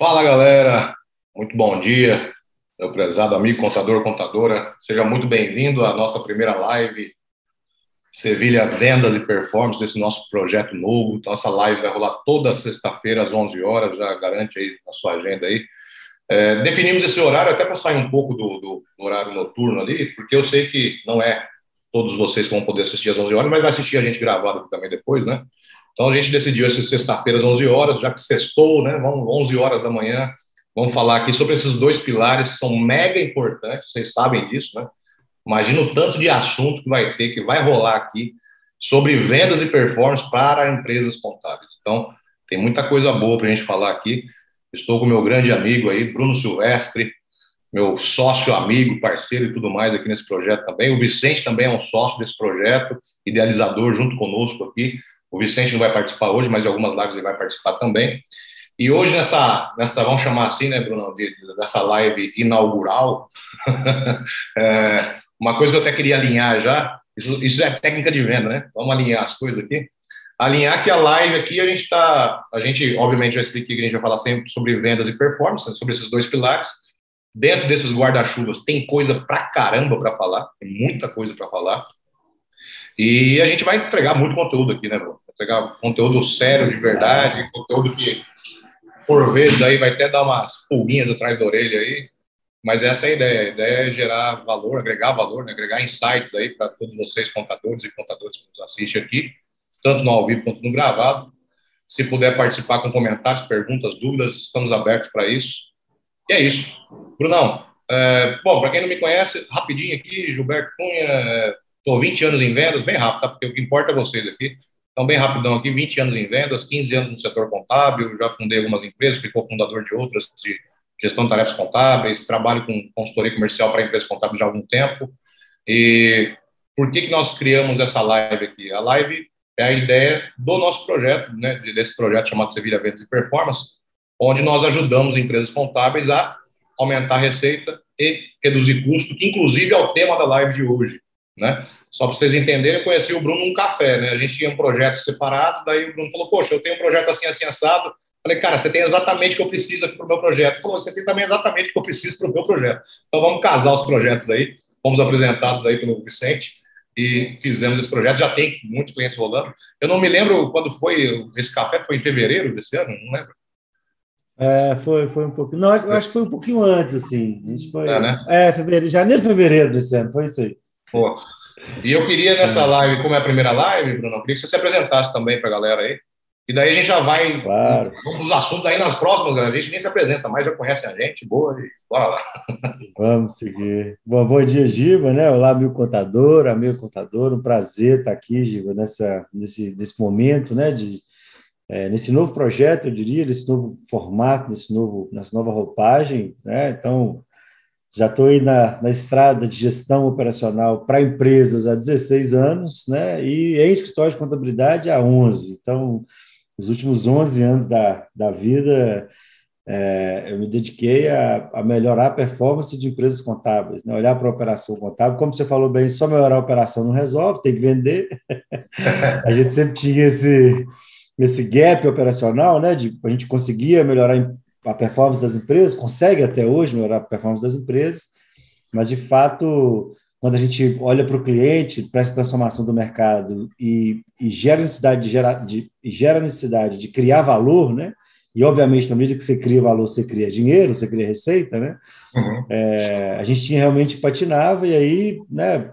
Fala galera, muito bom dia, meu prezado amigo contador, contadora, seja muito bem-vindo à nossa primeira live Sevilha Vendas e Performance desse nosso projeto novo. Nossa live vai rolar toda sexta-feira às 11 horas, já garante aí na sua agenda aí. É, definimos esse horário até para sair um pouco do, do, do, horário noturno ali, porque eu sei que não é todos vocês vão poder assistir às 11 horas, mas vai assistir a gente gravado também depois, né? Então a gente decidiu essa sexta-feira às 11 horas, já que sextou, né? Vamos 11 horas da manhã, vamos falar aqui sobre esses dois pilares que são mega importantes, vocês sabem disso, né? Imagina o tanto de assunto que vai ter, que vai rolar aqui sobre vendas e performance para empresas contábeis. Então, tem muita coisa boa para a gente falar aqui. Estou com meu grande amigo aí, Bruno Silvestre, meu sócio, amigo, parceiro e tudo mais aqui nesse projeto também. O Vicente também é um sócio desse projeto, idealizador junto conosco aqui. O Vicente não vai participar hoje, mas de algumas lives ele vai participar também. E hoje, nessa, nessa vamos chamar assim, né, Bruno, de, dessa live inaugural, é, uma coisa que eu até queria alinhar já, isso, isso é técnica de venda, né? Vamos alinhar as coisas aqui. Alinhar que a live aqui, a gente está, a gente, obviamente, já expliquei que a gente vai falar sempre sobre vendas e performance, sobre esses dois pilares. Dentro desses guarda-chuvas tem coisa pra caramba para falar, tem muita coisa para falar. E a gente vai entregar muito conteúdo aqui, né, Bruno? Entregar conteúdo sério, de verdade, conteúdo que, por vezes, aí vai até dar umas pulguinhas atrás da orelha aí. Mas essa é a ideia. A ideia é gerar valor, agregar valor, né? agregar insights aí para todos vocês, contadores e contadores que nos assistem aqui, tanto no ao vivo quanto no gravado. Se puder participar com comentários, perguntas, dúvidas, estamos abertos para isso. E é isso. Brunão, é, bom, para quem não me conhece, rapidinho aqui, Gilberto Cunha, Estou 20 anos em vendas, bem rápido, tá? porque o que importa é vocês aqui. Então, bem rapidão aqui, 20 anos em vendas, 15 anos no setor contábil, já fundei algumas empresas, fui cofundador de outras de gestão de tarefas contábeis, trabalho com consultoria comercial para empresas contábeis já há algum tempo. E por que, que nós criamos essa live aqui? A live é a ideia do nosso projeto, né, desse projeto chamado Sevilha Vendas e Performance, onde nós ajudamos empresas contábeis a aumentar a receita e reduzir custo, que inclusive é o tema da live de hoje né? Só para vocês entenderem, eu conheci o Bruno num café, né? A gente tinha um projetos separados, daí o Bruno falou, poxa, eu tenho um projeto assim, assim, assado. Falei, cara, você tem exatamente o que eu preciso aqui para o meu projeto. Ele falou, você tem também exatamente o que eu preciso para o meu projeto. Então vamos casar os projetos aí, fomos apresentados aí pelo Vicente e fizemos esse projeto. Já tem muitos clientes rolando. Eu não me lembro quando foi esse café, foi em fevereiro desse ano, não lembro. É, foi, foi um pouquinho. Não, eu acho que foi um pouquinho antes, assim. A gente foi. É, né? é fevereiro, janeiro, fevereiro desse ano, foi isso aí. Pô. E eu queria nessa live, como é a primeira live, Bruno, eu queria que você se apresentasse também para a galera aí. E daí a gente já vai claro. vamos os assuntos aí nas próximas, galera. A gente nem se apresenta mais, já conhece a gente, boa, e bora lá. Vamos seguir. Bom, bom dia, Giba, né? Olá, meu contador, amigo contador, um prazer estar aqui, Giba, nessa, nesse, nesse momento, né? De, é, nesse novo projeto, eu diria, nesse novo formato, nesse novo, nessa nova roupagem, né? Então, já estou aí na, na estrada de gestão operacional para empresas há 16 anos, né? E em escritório de contabilidade há 11. Então, os últimos 11 anos da, da vida, é, eu me dediquei a, a, melhorar a performance de empresas contábeis, né? olhar para a operação contábil. Como você falou bem, só melhorar a operação não resolve, tem que vender. a gente sempre tinha esse, esse gap operacional, né? De, a gente conseguia melhorar a performance das empresas, consegue até hoje melhorar a performance das empresas, mas de fato, quando a gente olha para o cliente, para essa transformação do mercado e, e gera necessidade de, gerar, de, gera necessidade de criar valor, né? E obviamente, na medida que você cria valor, você cria dinheiro, você cria receita, né? Uhum. É, a gente tinha realmente patinava e aí, né?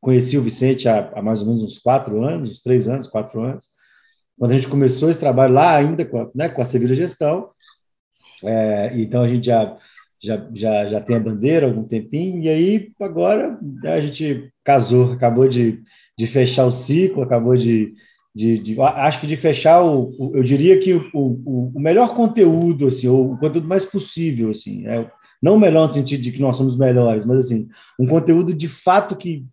Conheci o Vicente há, há mais ou menos uns quatro anos, uns três anos, quatro anos, quando a gente começou esse trabalho lá ainda com a, né, com a Sevilha Gestão, é, então a gente já, já, já, já tem a bandeira há algum tempinho, e aí agora né, a gente casou, acabou de, de fechar o ciclo, acabou de, de, de, acho que de fechar o, o eu diria que o, o, o, melhor conteúdo assim ou o conteúdo mais possível assim é, não melhor no sentido de que nós somos melhores mas assim um conteúdo de fato que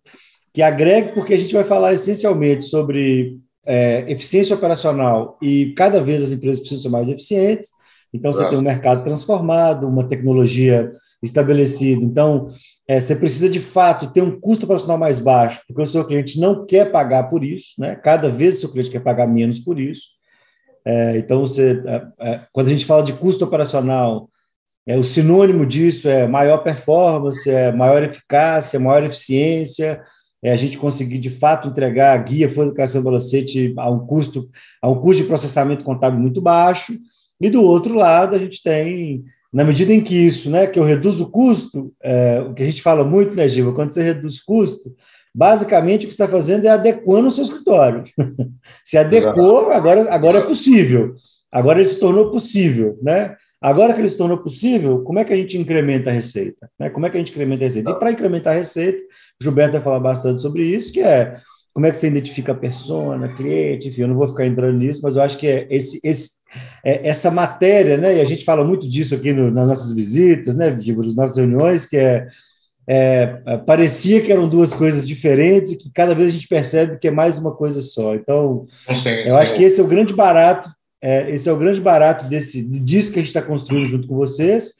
que agregue porque a gente vai falar essencialmente sobre é, eficiência operacional e cada vez as empresas precisam ser mais eficientes então, você tem um mercado transformado, uma tecnologia estabelecida. Então, é, você precisa, de fato, ter um custo operacional mais baixo, porque o seu cliente não quer pagar por isso, né? cada vez o seu cliente quer pagar menos por isso. É, então, você, é, é, quando a gente fala de custo operacional, é, o sinônimo disso é maior performance, é maior eficácia, maior eficiência, é a gente conseguir de fato entregar a guia Folha de Criação Balancete a um custo a um custo de processamento contábil muito baixo. E do outro lado, a gente tem, na medida em que isso, né, que eu reduzo o custo, é, o que a gente fala muito, né, Giva, quando você reduz custo, basicamente o que você está fazendo é adequando o seu escritório. se adequou, agora, agora é possível. Agora ele se tornou possível, né? Agora que ele se tornou possível, como é que a gente incrementa a receita? Né? Como é que a gente incrementa a receita? E para incrementar a receita, o Gilberto vai falar bastante sobre isso, que é como é que você identifica a persona, cliente, enfim, eu não vou ficar entrando nisso, mas eu acho que é esse, esse, é essa matéria, né? E a gente fala muito disso aqui no, nas nossas visitas, né, nas nossas reuniões, que é, é, é, parecia que eram duas coisas diferentes e que cada vez a gente percebe que é mais uma coisa só. Então, eu acho que esse é o grande barato é, esse é o grande barato desse, disso que a gente está construindo junto com vocês.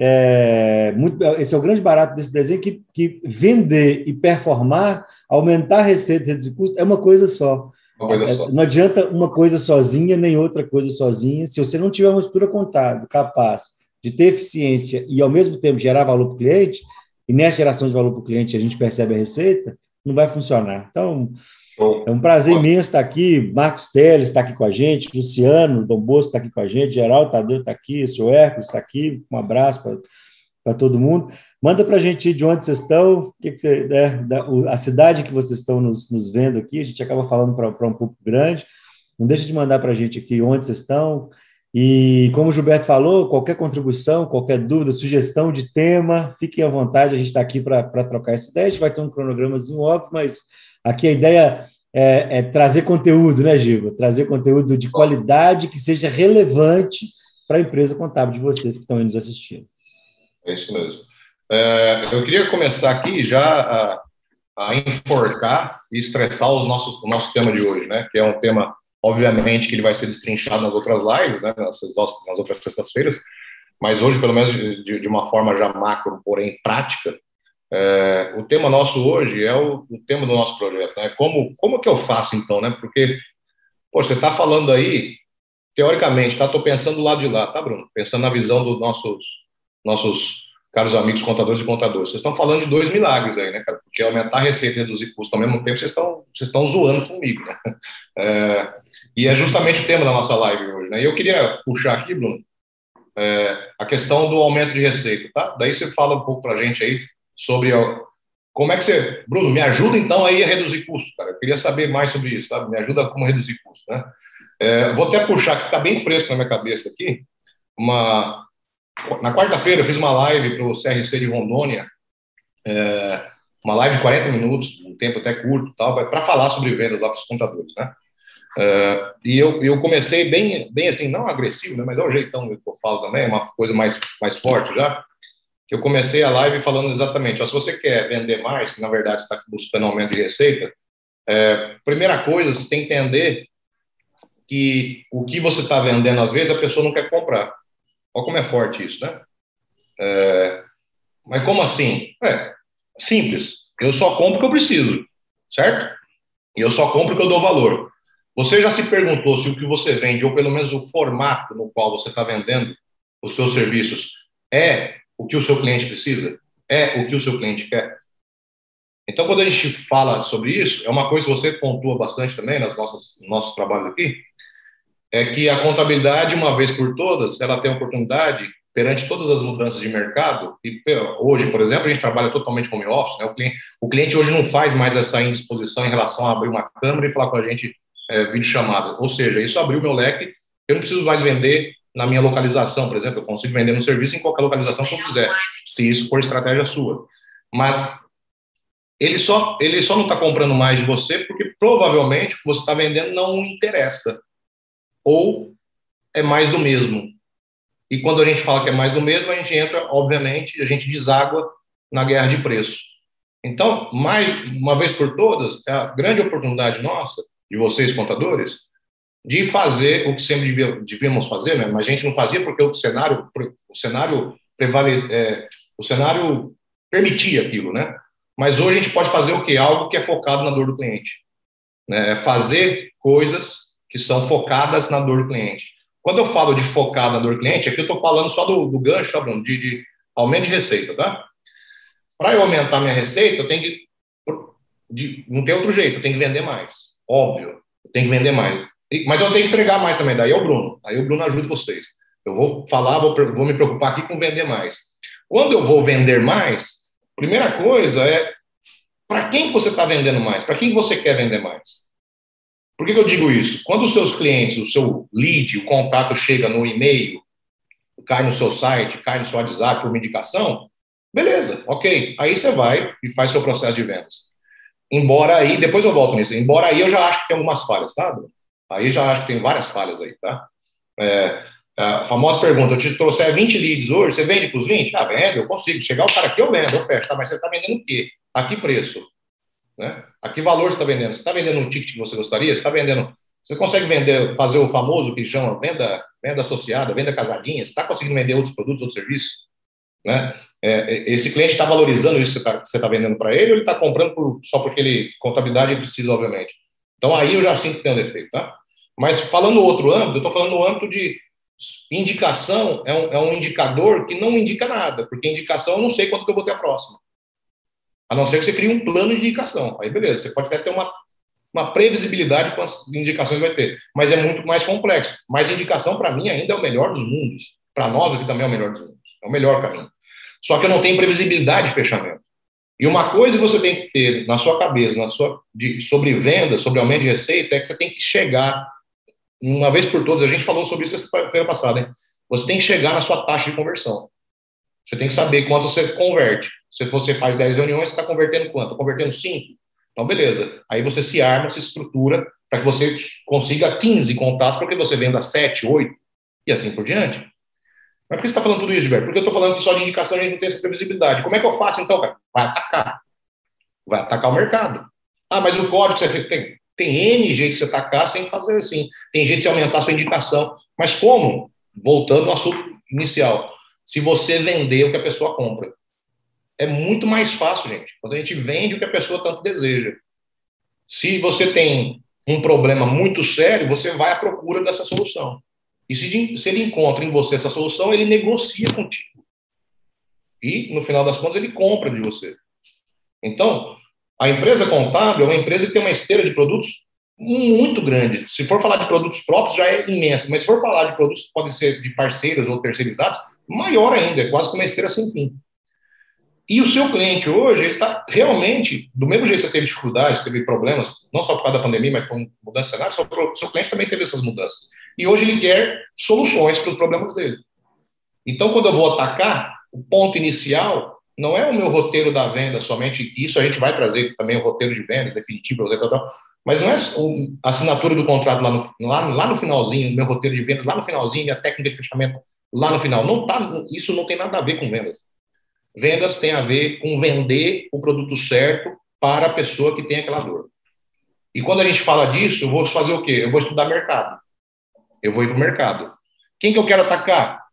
É, muito, esse é o grande barato desse desenho, que, que vender e performar, aumentar a receita e reduzir custo é uma coisa só. Uma coisa é, só. Não adianta uma coisa sozinha, nem outra coisa sozinha. Se você não tiver uma estrutura contábil capaz de ter eficiência e, ao mesmo tempo, gerar valor para o cliente, e nessa geração de valor para o cliente a gente percebe a receita, não vai funcionar. Então, é um prazer imenso estar aqui. Marcos Teles está aqui com a gente, Luciano Dom Bosco está aqui com a gente, Geraldo Tadeu está aqui, o senhor Hércules está aqui. Um abraço para todo mundo. Manda para a gente de onde vocês estão, que que você, né, da, a cidade que vocês estão nos, nos vendo aqui. A gente acaba falando para um público grande. Não deixe de mandar para a gente aqui onde vocês estão. E como o Gilberto falou, qualquer contribuição, qualquer dúvida, sugestão de tema, fiquem à vontade, a gente está aqui para trocar essa ideia. A gente vai ter um cronogramazinho óbvio, mas Aqui a ideia é, é trazer conteúdo, né, Giva? Trazer conteúdo de qualidade que seja relevante para a empresa contábil de vocês que estão aí nos assistindo. É isso mesmo. É, eu queria começar aqui já a, a, enforcar e estressar os nossos, o nosso tema de hoje, né? Que é um tema, obviamente, que ele vai ser destrinchado nas outras lives, né? Nas, nas outras sextas-feiras, mas hoje, pelo menos de, de, uma forma já macro, porém prática, é, o tema nosso hoje é o, o, tema do nosso projeto, né? Como, como que eu faço então, né? Porque, pô, você está falando aí, teoricamente, tá? Estou pensando do lado de lá, tá, Bruno? Pensando na visão dos nossos, nossos caros amigos contadores e contadores. Vocês estão falando de dois milagres aí, né, cara? Porque aumentar a receita e reduzir custo ao mesmo tempo, vocês estão, vocês estão zoando comigo, né? É, e é justamente o tema da nossa live hoje, né? E eu queria puxar aqui, Bruno, é, a questão do aumento de receita, tá? Daí você fala um pouco para a gente aí sobre como é que você, Bruno, me ajuda então aí a reduzir custo, cara. Eu queria saber mais sobre isso, sabe? Me ajuda como reduzir custo, né? É, vou até puxar que está bem fresco na minha cabeça aqui. Uma na quarta-feira eu fiz uma live para o CRC de Rondônia, é, uma live de 40 minutos, um tempo até curto, tal, para falar sobre vendas lá para os contadores, né? É, e eu, eu comecei bem, bem assim, não agressivo, né, mas é o jeitão que eu falo também, é uma coisa mais, mais forte já eu comecei a live falando exatamente, ó, se você quer vender mais, que na verdade está buscando aumento de receita, é, primeira coisa, você tem que entender que o que você está vendendo, às vezes, a pessoa não quer comprar. Olha como é forte isso, né? É, mas como assim? É, simples. Eu só compro o que eu preciso, certo? E eu só compro o que eu dou valor. Você já se perguntou se o que você vende, ou pelo menos o formato no qual você está vendendo os seus serviços, é o que o seu cliente precisa, é o que o seu cliente quer. Então, quando a gente fala sobre isso, é uma coisa que você pontua bastante também nas nossas nossos trabalhos aqui, é que a contabilidade, uma vez por todas, ela tem a oportunidade perante todas as mudanças de mercado, e hoje, por exemplo, a gente trabalha totalmente home office, né? o, cliente, o cliente hoje não faz mais essa indisposição em relação a abrir uma câmera e falar com a gente é, vídeo chamada, ou seja, isso abriu meu leque, eu não preciso mais vender na minha localização, por exemplo, eu consigo vender um serviço em qualquer localização que eu quiser, se isso for estratégia sua. Mas ele só, ele só não está comprando mais de você porque provavelmente o que você está vendendo não interessa. Ou é mais do mesmo. E quando a gente fala que é mais do mesmo, a gente entra, obviamente, a gente deságua na guerra de preço. Então, mais uma vez por todas, é a grande oportunidade nossa, de vocês contadores, de fazer o que sempre devíamos fazer, né? mas a gente não fazia porque o cenário, o cenário prevale, é, o cenário permitia aquilo, né? Mas hoje a gente pode fazer o que? Algo que é focado na dor do cliente, né? É fazer coisas que são focadas na dor do cliente. Quando eu falo de focar na dor do cliente, aqui eu estou falando só do, do gancho, tá, Bruno? De, de aumento de receita, tá? Para eu aumentar minha receita, eu tenho que. De, não tem outro jeito, eu tenho que vender mais. Óbvio, eu tenho que vender mais. Mas eu tenho que entregar mais também, daí é o Bruno. Aí o Bruno ajuda vocês. Eu vou falar, vou, vou me preocupar aqui com vender mais. Quando eu vou vender mais, primeira coisa é para quem você está vendendo mais? Para quem você quer vender mais? Por que, que eu digo isso? Quando os seus clientes, o seu lead, o contato chega no e-mail, cai no seu site, cai no seu WhatsApp por uma indicação, beleza, ok. Aí você vai e faz seu processo de vendas. Embora aí, depois eu volto nisso, embora aí eu já acho que tem algumas falhas, tá? Aí já acho que tem várias falhas aí, tá? É, a famosa pergunta, eu te trouxer 20 leads hoje, você vende para os 20? Ah, vendo, eu consigo. Chegar o cara aqui, eu vendo, eu fecho. Tá, mas você está vendendo o quê? A que preço? Né? A que valor você está vendendo? Você está vendendo um ticket que você gostaria? Você está vendendo. Você consegue vender, fazer o famoso que chama venda, venda associada, venda casadinha? Você está conseguindo vender outros produtos, outros serviços? Né? É, é esse cliente está valorizando isso que você está tá vendendo para ele ou ele está comprando por, só porque ele, contabilidade precisa, obviamente? Então aí eu já sinto que tem um defeito, tá? Mas falando outro âmbito, eu estou falando no âmbito de indicação, é um, é um indicador que não indica nada, porque indicação eu não sei quanto que eu vou ter a próxima. A não ser que você crie um plano de indicação. Aí, beleza, você pode até ter uma, uma previsibilidade de quantas indicações vai ter, mas é muito mais complexo. Mas indicação, para mim, ainda é o melhor dos mundos. Para nós aqui também é o melhor dos mundos. É o melhor caminho. Só que eu não tenho previsibilidade de fechamento. E uma coisa que você tem que ter na sua cabeça, na sua, de, sobre venda, sobre aumento de receita, é que você tem que chegar, uma vez por todas, a gente falou sobre isso semana passada, hein? você tem que chegar na sua taxa de conversão. Você tem que saber quanto você converte. Se você faz 10 reuniões, você está convertendo quanto? Convertendo 5? Então, beleza. Aí você se arma, se estrutura para que você consiga 15 contatos, para que você venda 7, 8 e assim por diante. Mas por que você está falando tudo isso, Gilberto? Porque eu estou falando que só de indicação a gente não tem essa previsibilidade. Como é que eu faço, então, cara? Vai atacar. Vai atacar o mercado. Ah, mas o código você tem. Tem N jeito de você atacar sem fazer assim. Tem jeito de você aumentar a sua indicação. Mas como? Voltando ao assunto inicial se você vender o que a pessoa compra. É muito mais fácil, gente, quando a gente vende o que a pessoa tanto deseja. Se você tem um problema muito sério, você vai à procura dessa solução. E se, ele encontra em você essa solução, ele negocia contigo. E, no final das contas, ele compra de você. Então, a empresa contábil é uma empresa que tem uma esteira de produtos muito grande. Se for falar de produtos próprios, já é imensa. Mas se for falar de produtos que podem ser de parceiros ou terceirizados, maior ainda, é quase como uma esteira sem fim. E o seu cliente hoje, ele está realmente, do mesmo jeito que você teve dificuldades, teve problemas, não só por causa da pandemia, mas com mudança de cenário, o seu cliente também teve essas mudanças. E hoje ele quer soluções para os problemas dele. Então, quando eu vou atacar, o ponto inicial não é o meu roteiro da venda somente, isso a gente vai trazer também o roteiro de vendas definitivo, mas não é a assinatura do contrato lá no, lá, lá no finalzinho, meu roteiro de vendas lá no finalzinho, minha técnica de fechamento lá no final. Não tá, isso não tem nada a ver com vendas. Vendas tem a ver com vender o produto certo para a pessoa que tem aquela dor. E quando a gente fala disso, eu vou fazer o quê? Eu vou estudar mercado. Eu vou ir para o mercado. Quem que eu quero atacar?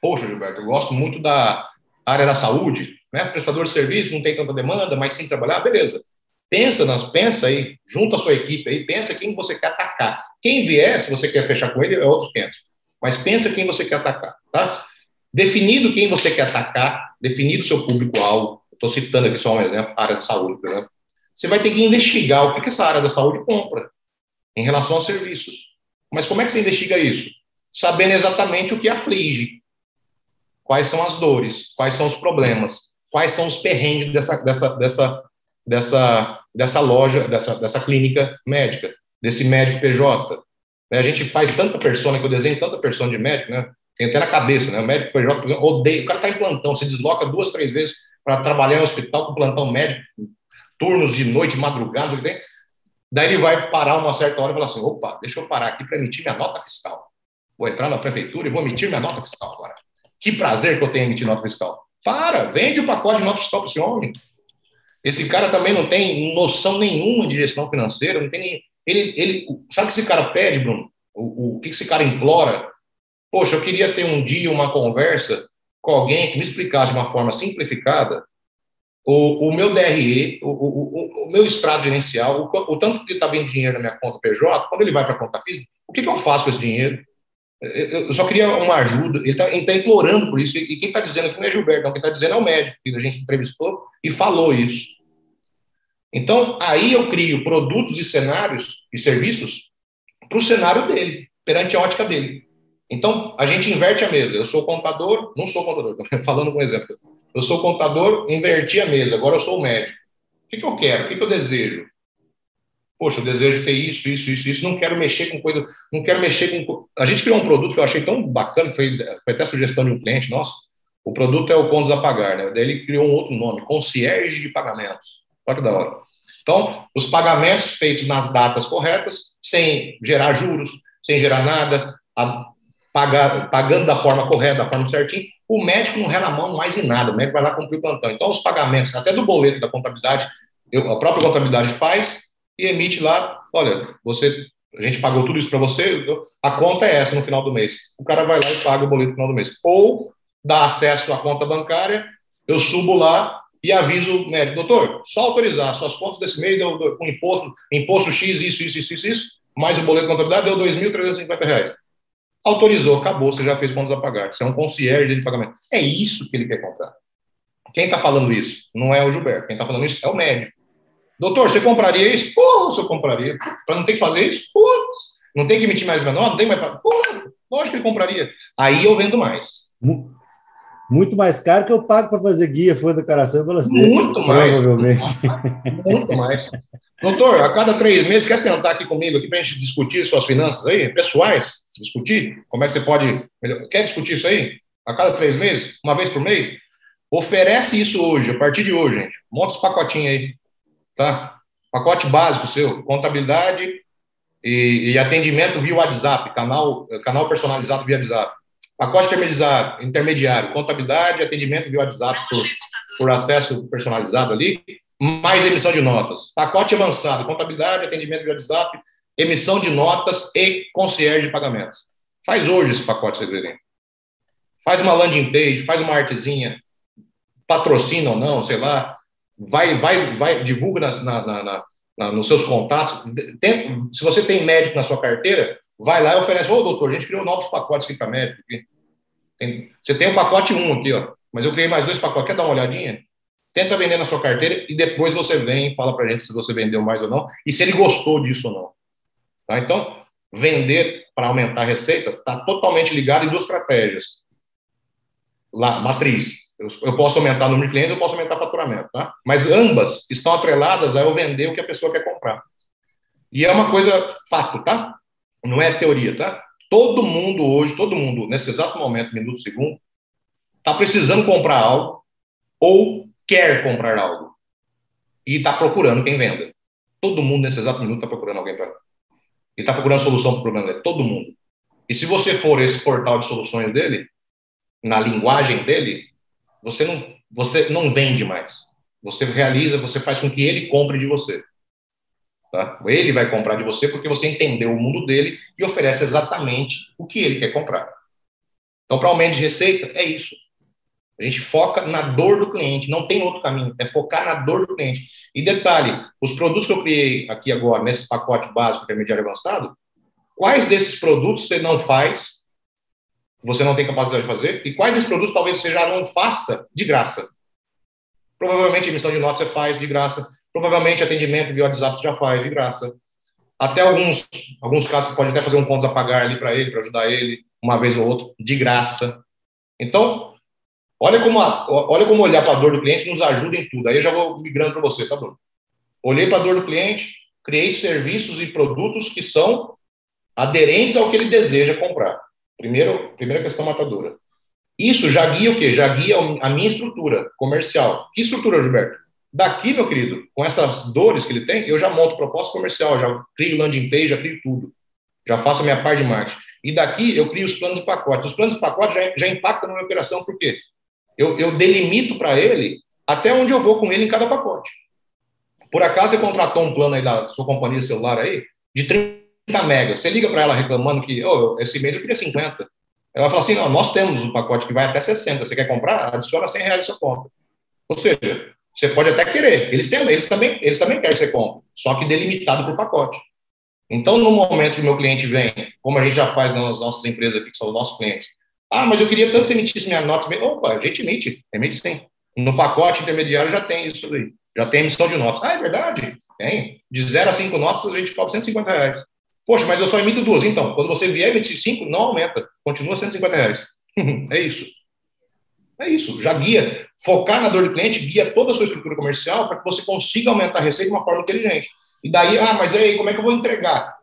Poxa, Gilberto, eu gosto muito da área da saúde, né? Prestador de serviço, não tem tanta demanda, mas sem trabalhar, beleza. Pensa, pensa aí, junta a sua equipe aí, pensa quem você quer atacar. Quem vier, se você quer fechar com ele, é outros 500. Mas pensa quem você quer atacar, tá? Definido quem você quer atacar, definido seu público-alvo, estou citando aqui só um exemplo, a área da saúde, por exemplo, você vai ter que investigar o que essa área da saúde compra em relação aos serviços. Mas como é que você investiga isso? Sabendo exatamente o que aflige, quais são as dores, quais são os problemas, quais são os perrengues dessa, dessa, dessa, dessa, dessa loja, dessa, dessa clínica médica, desse médico PJ, né? A gente faz tanta persona, que eu desenho tanta persona de médico, né? Tem até na cabeça, né? O médico PJ odeia. O cara está em plantão, se desloca duas, três vezes para trabalhar em hospital com plantão médico, turnos de noite, madrugada, o que tem. Daí ele vai parar uma certa hora e falar assim: opa, deixa eu parar aqui para emitir minha nota fiscal. Vou entrar na prefeitura e vou emitir minha nota fiscal agora. Que prazer que eu tenho em emitir nota fiscal. Para, vende o pacote de nota fiscal para esse homem. Esse cara também não tem noção nenhuma de gestão financeira, não tem ele, ele, sabe o que esse cara pede, Bruno? O, o, que esse cara implora? Poxa, eu queria ter um dia uma conversa com alguém que me explicasse de uma forma simplificada o, o meu DRE, o, o, o, meu extrato gerencial, o, o tanto que está vindo dinheiro na minha conta PJ, quando ele vai para a conta física, O que, que eu faço com esse dinheiro? Eu só queria uma ajuda. Ele está tá implorando por isso. E quem está dizendo aqui não é Gilberto, não. Quem está dizendo é o médico, que a gente entrevistou e falou isso. Então, aí eu crio produtos e cenários e serviços para o cenário dele, perante a ótica dele. Então, a gente inverte a mesa. Eu sou contador, não sou contador, falando com um exemplo. Eu sou contador, inverti a mesa, agora eu sou o médico. O que, que eu quero? O que, que eu desejo? Poxa, eu desejo ter isso, isso, isso, isso. Não quero mexer com coisa, não quero mexer com. A gente criou um produto que eu achei tão bacana, foi, foi até sugestão de um cliente nosso. O produto é o Contos a Pagar, né? Daí ele criou um outro nome, Concierge de Pagamentos. Olha que da hora. Então, os pagamentos feitos nas datas corretas, sem gerar juros, sem gerar nada, a, pagar, pagando da forma correta, da forma certinha, o médico não rela a mão mais em nada, o médico vai lá cumprir o plantão. Então, os pagamentos, até do boleto da contabilidade, eu, a própria contabilidade faz e emite lá, olha, você, a gente pagou tudo isso para você, a conta é essa no final do mês. O cara vai lá e paga o boleto no final do mês. Ou dá acesso à conta bancária, eu subo lá e aviso o médico, doutor, só autorizar suas contas desse mês deu, com imposto, imposto X, isso, isso, isso, isso, isso, mais o boleto de contabilidade deu R$ 2.350. Autorizou, acabou, você já fez contas a pagar. Você é um concierge de pagamento. É isso que ele quer comprar. Quem está falando isso? Não é o Gilberto. Quem está falando isso é o médico. Doutor, você compraria isso? Pô, se eu compraria. Para não ter que fazer isso? Pô, não tem que emitir mais menor? Não tem mais. Pô, lógico que ele compraria. Aí eu vendo mais. Muito mais caro que eu pago para fazer guia foi declaração pela você. Muito mais. Provavelmente. Muito mais. Doutor, a cada três meses, quer sentar aqui comigo aqui para a gente discutir suas finanças aí, pessoais? Discutir? Como é que você pode. Quer discutir isso aí? A cada três meses? Uma vez por mês? Oferece isso hoje, a partir de hoje, gente. Monta os pacotinhos aí. Tá? Pacote básico seu, contabilidade e, e atendimento via WhatsApp, canal, canal personalizado via WhatsApp Pacote intermediário, intermediário contabilidade, atendimento via WhatsApp por, por acesso personalizado ali, mais emissão de notas. Pacote avançado, contabilidade, atendimento via WhatsApp, emissão de notas e concierge de pagamentos. Faz hoje esse pacote, vocês verem. Faz uma landing page, faz uma artezinha, patrocina ou não, sei lá, vai, vai, vai divulga na, na, na, na nos seus contatos. Tem, se você tem médico na sua carteira, vai lá e oferece, ô doutor, a gente criou novos pacotes aqui para médico. Tem, você tem o um pacote 1 um aqui, ó, mas eu criei mais dois pacotes, quer dar uma olhadinha? Tenta vender na sua carteira e depois você vem e fala para gente se você vendeu mais ou não e se ele gostou disso ou não. Tá? Então, vender para aumentar a receita está totalmente ligado em duas estratégias. Lá, matriz. Eu, eu, posso aumentar o número de clientes, eu posso aumentar o faturamento, tá? Mas ambas estão atreladas a eu vender o que a pessoa quer comprar. E é uma coisa fato, tá? Não é teoria, tá? Todo mundo hoje, todo mundo, nesse exato momento, minuto, segundo, está precisando comprar algo ou quer comprar algo. E está procurando quem venda. Todo mundo, nesse exato minuto, está procurando alguém para. E está procurando solução para o problema dele. Todo mundo. E se você for esse portal de soluções dele, na linguagem dele, você não, você não vende mais. Você realiza, você faz com que ele compre de você. Tá? Ele vai comprar de você porque você entendeu o mundo dele e oferece exatamente o que ele quer comprar. Então, para aumento de receita, é isso. A gente foca na dor do cliente, não tem outro caminho, é focar na dor do cliente. E detalhe, os produtos que eu criei aqui agora, nesse pacote básico intermediário avançado, quais desses produtos você não faz, você não tem capacidade de fazer, e quais desses produtos talvez você já não faça de graça? Provavelmente emissão de notas você faz de graça, Provavelmente atendimento via WhatsApp já faz de graça. Até alguns, alguns casos você pode até fazer um pontos a pagar ali para ele, para ajudar ele, uma vez ou outra, de graça. Então, olha como, a, olha como olhar para a dor do cliente nos ajuda em tudo. Aí eu já vou migrando para você, tá, Bruno? Olhei para a dor do cliente, criei serviços e produtos que são aderentes ao que ele deseja comprar. Primeiro, primeira questão matadora. Isso já guia o quê? Já guia a minha estrutura comercial. Que estrutura, Gilberto? Daqui, meu querido, com essas dores que ele tem, eu já monto proposta comercial, já crio landing page, já crio tudo. Já faço a minha parte de marketing. E daqui eu crio os planos de pacote. Os planos de pacote já, já impactam na minha operação, por quê? Eu, eu delimito para ele até onde eu vou com ele em cada pacote. Por acaso você contratou um plano aí da sua companhia celular aí, de 30 megas. Você liga para ela reclamando que oh, esse mês eu queria 50. Ela fala assim: não, nós temos um pacote que vai até 60. Você quer comprar? Adiciona 100 reais na sua conta. Ou seja, você pode até querer. Eles, têm, eles, também, eles também querem que você compre, só que delimitado por pacote. Então, no momento que o meu cliente vem, como a gente já faz nas nossas empresas aqui, que são os nossos clientes, ah, mas eu queria tanto que você emitisse minha nota. Opa, a gente emite, emite sim. No pacote intermediário já tem isso aí. Já tem emissão de notas. Ah, é verdade? Tem. De 0 a 5 notas, a gente cobra 150 reais. Poxa, mas eu só emito duas. Então, quando você vier emitir 5, não aumenta. Continua 150 reais. é isso. É isso. Já guia. Focar na dor do cliente guia toda a sua estrutura comercial para que você consiga aumentar a receita de uma forma inteligente. E daí, ah, mas aí, como é que eu vou entregar?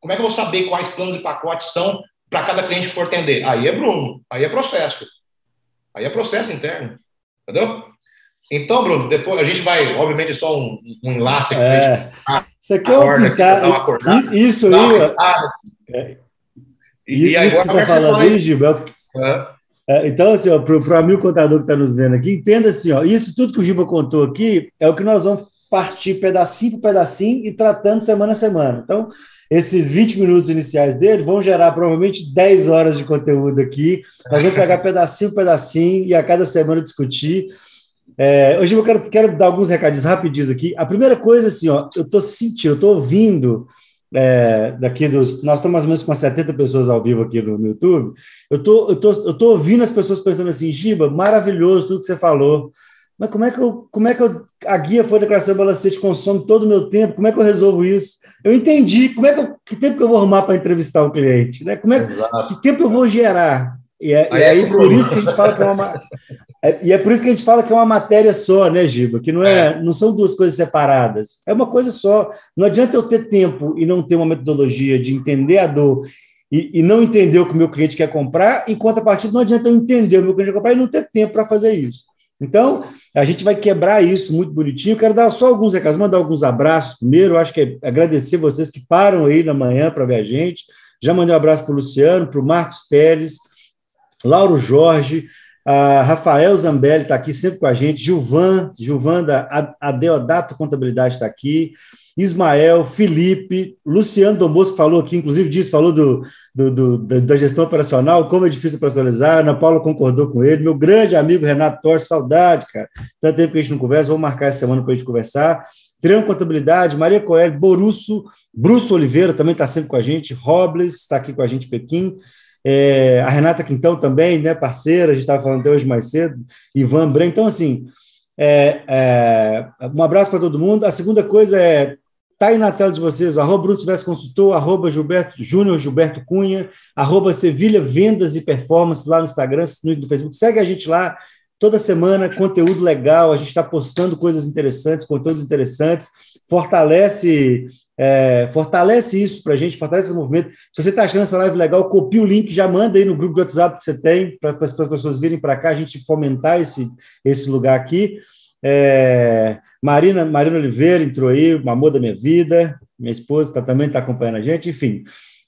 Como é que eu vou saber quais planos e pacotes são para cada cliente que for atender? Aí é Bruno. Aí é processo. Aí é processo interno. Entendeu? Então, Bruno, depois a gente vai, obviamente, só um, um enlace aqui. É. Isso aqui é um picar, Isso aí. É, e, isso que você está falando aí, Gilberto. É. É, então, assim, para o amigo contador que está nos vendo aqui, entenda assim, ó, isso tudo que o Giba contou aqui é o que nós vamos partir pedacinho por pedacinho e tratando semana a semana. Então, esses 20 minutos iniciais dele vão gerar provavelmente 10 horas de conteúdo aqui. Nós vamos pegar pedacinho por pedacinho e a cada semana discutir. É, hoje eu quero, quero dar alguns recadinhos rapidinhos aqui. A primeira coisa, assim, ó, eu estou sentindo, eu estou ouvindo é, daqui dos. Nós estamos mais ou menos com 70 pessoas ao vivo aqui no, no YouTube. Eu tô, eu, tô, eu tô ouvindo as pessoas pensando assim, Giba, maravilhoso tudo que você falou. Mas como é que eu, como é que eu, a guia foi declaração de balancete consome todo o meu tempo? Como é que eu resolvo isso? Eu entendi. Como é que eu, que tempo que eu vou arrumar para entrevistar o cliente? Né? Como é, que tempo eu vou gerar? E, é, aí, e aí é por isso que a gente fala que é uma é, e é por isso que a gente fala que é uma matéria só, né, Giba? Que não é, é, não são duas coisas separadas, é uma coisa só. Não adianta eu ter tempo e não ter uma metodologia de entender a dor e, e não entender o que o meu cliente quer comprar, enquanto a partir não adianta eu entender o meu cliente quer comprar e não ter tempo para fazer isso. Então, a gente vai quebrar isso muito bonitinho. quero dar só alguns recados, mandar alguns abraços. Primeiro, acho que é agradecer vocês que param aí na manhã para ver a gente. Já mandei um abraço para o Luciano, para o Marcos Pérez, Lauro Jorge, a Rafael Zambelli está aqui sempre com a gente, Gilvan, Gilvan da Adeodato Contabilidade está aqui, Ismael, Felipe, Luciano Domosco falou aqui, inclusive disse, falou do, do, do, da gestão operacional, como é difícil personalizar, Ana Paula concordou com ele, meu grande amigo Renato Torres, saudade, cara, tanto tempo que a gente não conversa, vamos marcar essa semana para a gente conversar, Trião Contabilidade, Maria Coelho, Borusso, Bruce Oliveira também está sempre com a gente, Robles está aqui com a gente, Pequim, é, a Renata Quintão também, né, parceira, a gente estava falando até hoje mais cedo, Ivan Branco. Então, assim, é, é, um abraço para todo mundo. A segunda coisa é Está aí na tela de vocês, arroba Bruno Tivesse Consultor, arroba Gilberto Júnior Gilberto Cunha, arroba Sevilha Vendas e Performance lá no Instagram, no Facebook. Segue a gente lá toda semana, conteúdo legal, a gente está postando coisas interessantes, conteúdos interessantes, fortalece é, fortalece isso para a gente, fortalece esse movimento. Se você está achando essa live legal, copie o link, já manda aí no grupo de WhatsApp que você tem, para as pessoas virem para cá, a gente fomentar esse, esse lugar aqui. É, Marina, Marina Oliveira entrou aí, uma amor da minha vida, minha esposa tá, também está acompanhando a gente, enfim.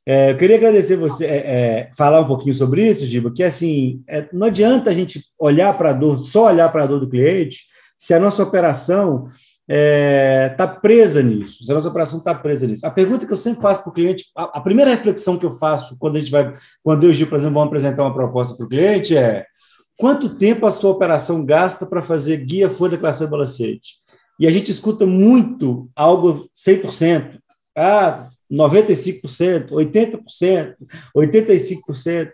É, eu queria agradecer você, é, é, falar um pouquinho sobre isso, Giba, que assim, é, não adianta a gente olhar para a dor, só olhar para a dor do cliente, se a nossa operação está é, presa nisso, se a nossa operação está presa nisso. A pergunta que eu sempre faço para o cliente, a, a, primeira reflexão que eu faço quando a gente vai, quando eu e o Gil, por exemplo, vamos apresentar uma proposta para o cliente é quanto tempo a sua operação gasta para fazer guia, folha, declaração e balancete? E a gente escuta muito algo 100%, ah, 95%, 80%, 85%.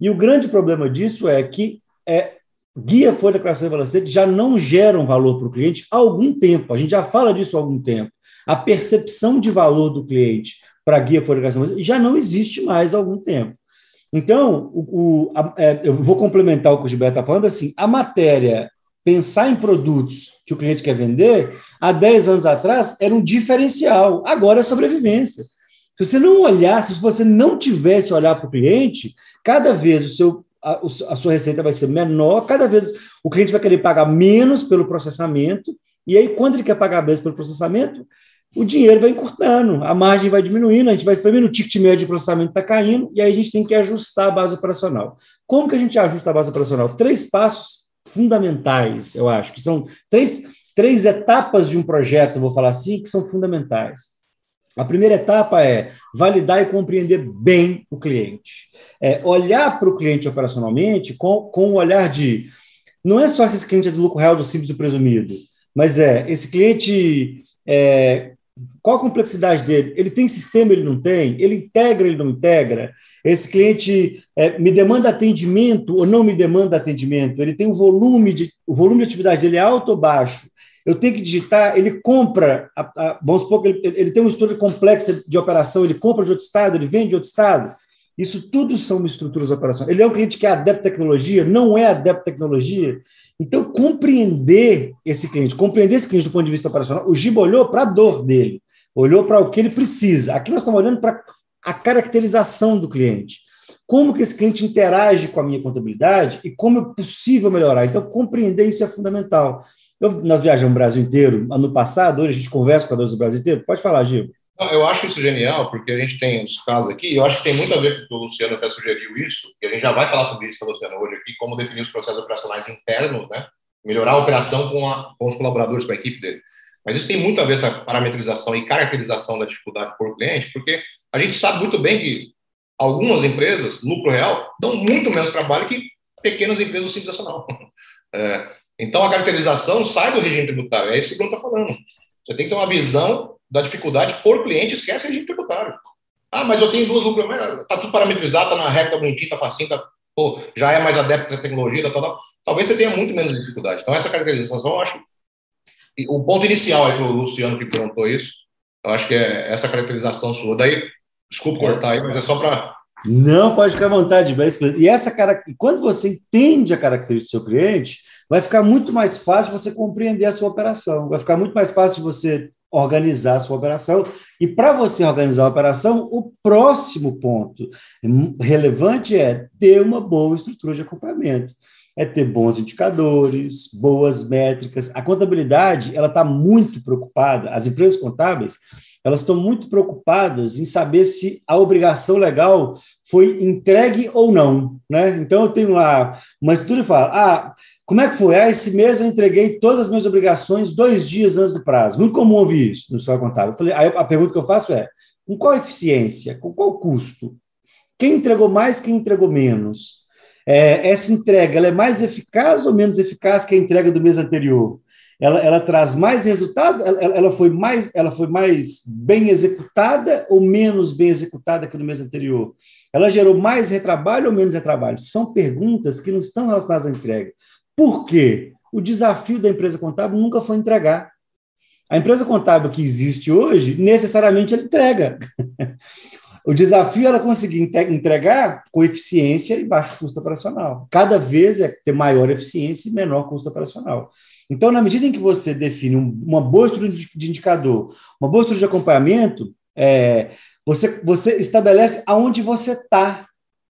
E o grande problema disso é que é, guia, folha, declaração e balancete já não geram valor para o cliente há algum tempo. A gente já fala disso há algum tempo. A percepção de valor do cliente para guia, folha, declaração e balancete já não existe mais há algum tempo. Então, o, o a, é, eu vou complementar o que o Gilberto está falando, assim, a matéria, pensar em produtos que o cliente quer vender, há 10 anos atrás era um diferencial, agora é sobrevivência. Se você não olhasse, se você não tivesse olhar para o cliente, cada vez o seu a, a sua receita vai ser menor, cada vez o cliente vai querer pagar menos pelo processamento, e aí, quando ele quer pagar menos pelo processamento, o dinheiro vai encurtando, a margem vai diminuindo, a gente vai espremendo, o ticket médio de processamento está caindo, e aí a gente tem que ajustar a base operacional. Como que a gente ajusta a base operacional? Três passos fundamentais, eu acho, que são três, três etapas de um projeto, vou falar assim, que são fundamentais. A primeira etapa é validar e compreender bem o cliente. É olhar para o cliente operacionalmente com, com o olhar de. Não é só se esse cliente é do lucro real, do simples e do presumido, mas é esse cliente. É, Qual a complexidade dele? Ele tem sistema, ele não tem? Ele integra, ele não integra? Esse cliente é, me demanda atendimento ou não me demanda atendimento? Ele tem um volume de, o volume de atividade dele é alto ou baixo? Eu tenho que digitar, ele compra, a, a, vamos supor que ele, ele tem uma estrutura complexa de operação, ele compra de outro estado, ele vende de outro estado. Isso tudo são estruturas operacionais. Ele é um cliente que é adepto à tecnologia, não é adepto à tecnologia. Então, compreender esse cliente, compreender esse cliente do ponto de vista operacional, o Giba olhou para a dor dele, olhou para o que ele precisa. Aqui nós estamos olhando para a caracterização do cliente. Como que esse cliente interage com a minha contabilidade e como é possível melhorar. Então, compreender isso é fundamental. Eu, nós viajamos o Brasil inteiro ano passado, hoje a gente conversa com a do Brasil inteiro. Pode falar, Gil. Eu acho isso genial, porque a gente tem os casos aqui, eu acho que tem muito a ver com o Luciano até sugeriu isso, e a gente já vai falar sobre isso, Luciano, hoje aqui, como definir os processos operacionais internos, né? Melhorar a operação com, a, com os colaboradores, com a equipe dele. Mas isso tem muito a ver essa parametrização e caracterização da dificuldade por cliente, porque a gente sabe muito bem que algumas empresas, lucro real, dão muito menos trabalho que pequenas empresas simples nacional. É, então, a caracterização sai do regime tributário, é isso que o Bruno está falando. Você tem que ter uma visão da dificuldade por cliente, esquece regime tributário. Ah, mas eu tenho duas lucros, está tudo parametrizado, está na régua, bonitinho, está facinho, tá, pô, já é mais adepto da tecnologia, tá, tá, tá. talvez você tenha muito menos dificuldade. Então, essa caracterização, eu acho. O ponto inicial aí o Luciano que perguntou isso, eu acho que é essa caracterização sua. Daí, desculpa cortar aí, mas é só para. Não, pode ficar à vontade. E essa cara, quando você entende a característica do seu cliente, vai ficar muito mais fácil você compreender a sua operação, vai ficar muito mais fácil você organizar a sua operação. E para você organizar a operação, o próximo ponto relevante é ter uma boa estrutura de acompanhamento. É ter bons indicadores, boas métricas. A contabilidade ela está muito preocupada, as empresas contábeis elas estão muito preocupadas em saber se a obrigação legal foi entregue ou não. Né? Então, eu tenho lá uma estrutura e falo, ah, como é que foi? Ah, esse mês eu entreguei todas as minhas obrigações dois dias antes do prazo. Muito comum ouvir isso no seu contábil. Eu falei, aí a pergunta que eu faço é: com qual eficiência? Com qual custo? Quem entregou mais, quem entregou menos? É, essa entrega ela é mais eficaz ou menos eficaz que a entrega do mês anterior? Ela, ela traz mais resultado? Ela, ela, foi mais, ela foi mais bem executada ou menos bem executada que no mês anterior? Ela gerou mais retrabalho ou menos retrabalho? São perguntas que não estão relacionadas à entrega. Por quê? O desafio da empresa contábil nunca foi entregar. A empresa contábil que existe hoje, necessariamente, ela entrega. O desafio ela conseguir entregar com eficiência e baixo custo operacional. Cada vez é ter maior eficiência e menor custo operacional. Então, na medida em que você define uma boa estrutura de indicador, uma boa estrutura de acompanhamento, é, você, você estabelece aonde você está.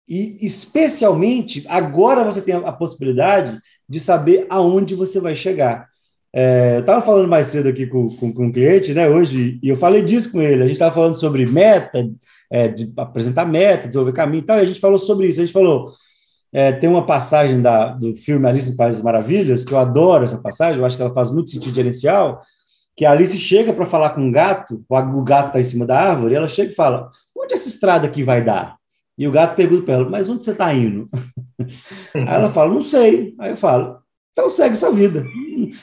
E, especialmente, agora você tem a possibilidade de saber aonde você vai chegar. É, eu estava falando mais cedo aqui com, com, com um cliente, né, hoje, e eu falei disso com ele. A gente estava falando sobre meta, é, de apresentar meta, desenvolver caminho e tal, e a gente falou sobre isso. A gente falou, é, tem uma passagem da, do filme Alice em Países Maravilhas, que eu adoro essa passagem, eu acho que ela faz muito sentido gerencial, que a Alice chega para falar com um gato, o gato está em cima da árvore, e ela chega e fala, onde essa estrada aqui vai dar? E o gato pergunta para ela, mas onde você está indo? Aí ela fala, não sei. Aí eu falo, então segue sua vida.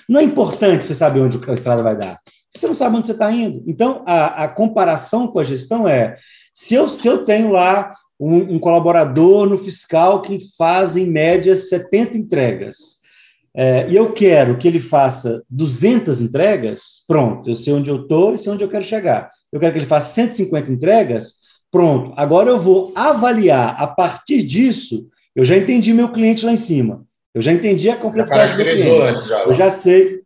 Não é importante você saber onde a estrada vai dar. Você não sabe onde você está indo. Então, a, a, comparação com a gestão é: se eu, se eu tenho lá um, um, colaborador no fiscal que faz, em média, 70 entregas, é, e eu quero que ele faça 200 entregas, pronto, eu sei onde eu estou e sei onde eu quero chegar. Eu quero que ele faça 150 entregas, pronto. Agora eu vou avaliar a partir disso eu já entendi meu cliente lá em cima. Eu já entendi a complexidade do cliente. Já, eu já sei,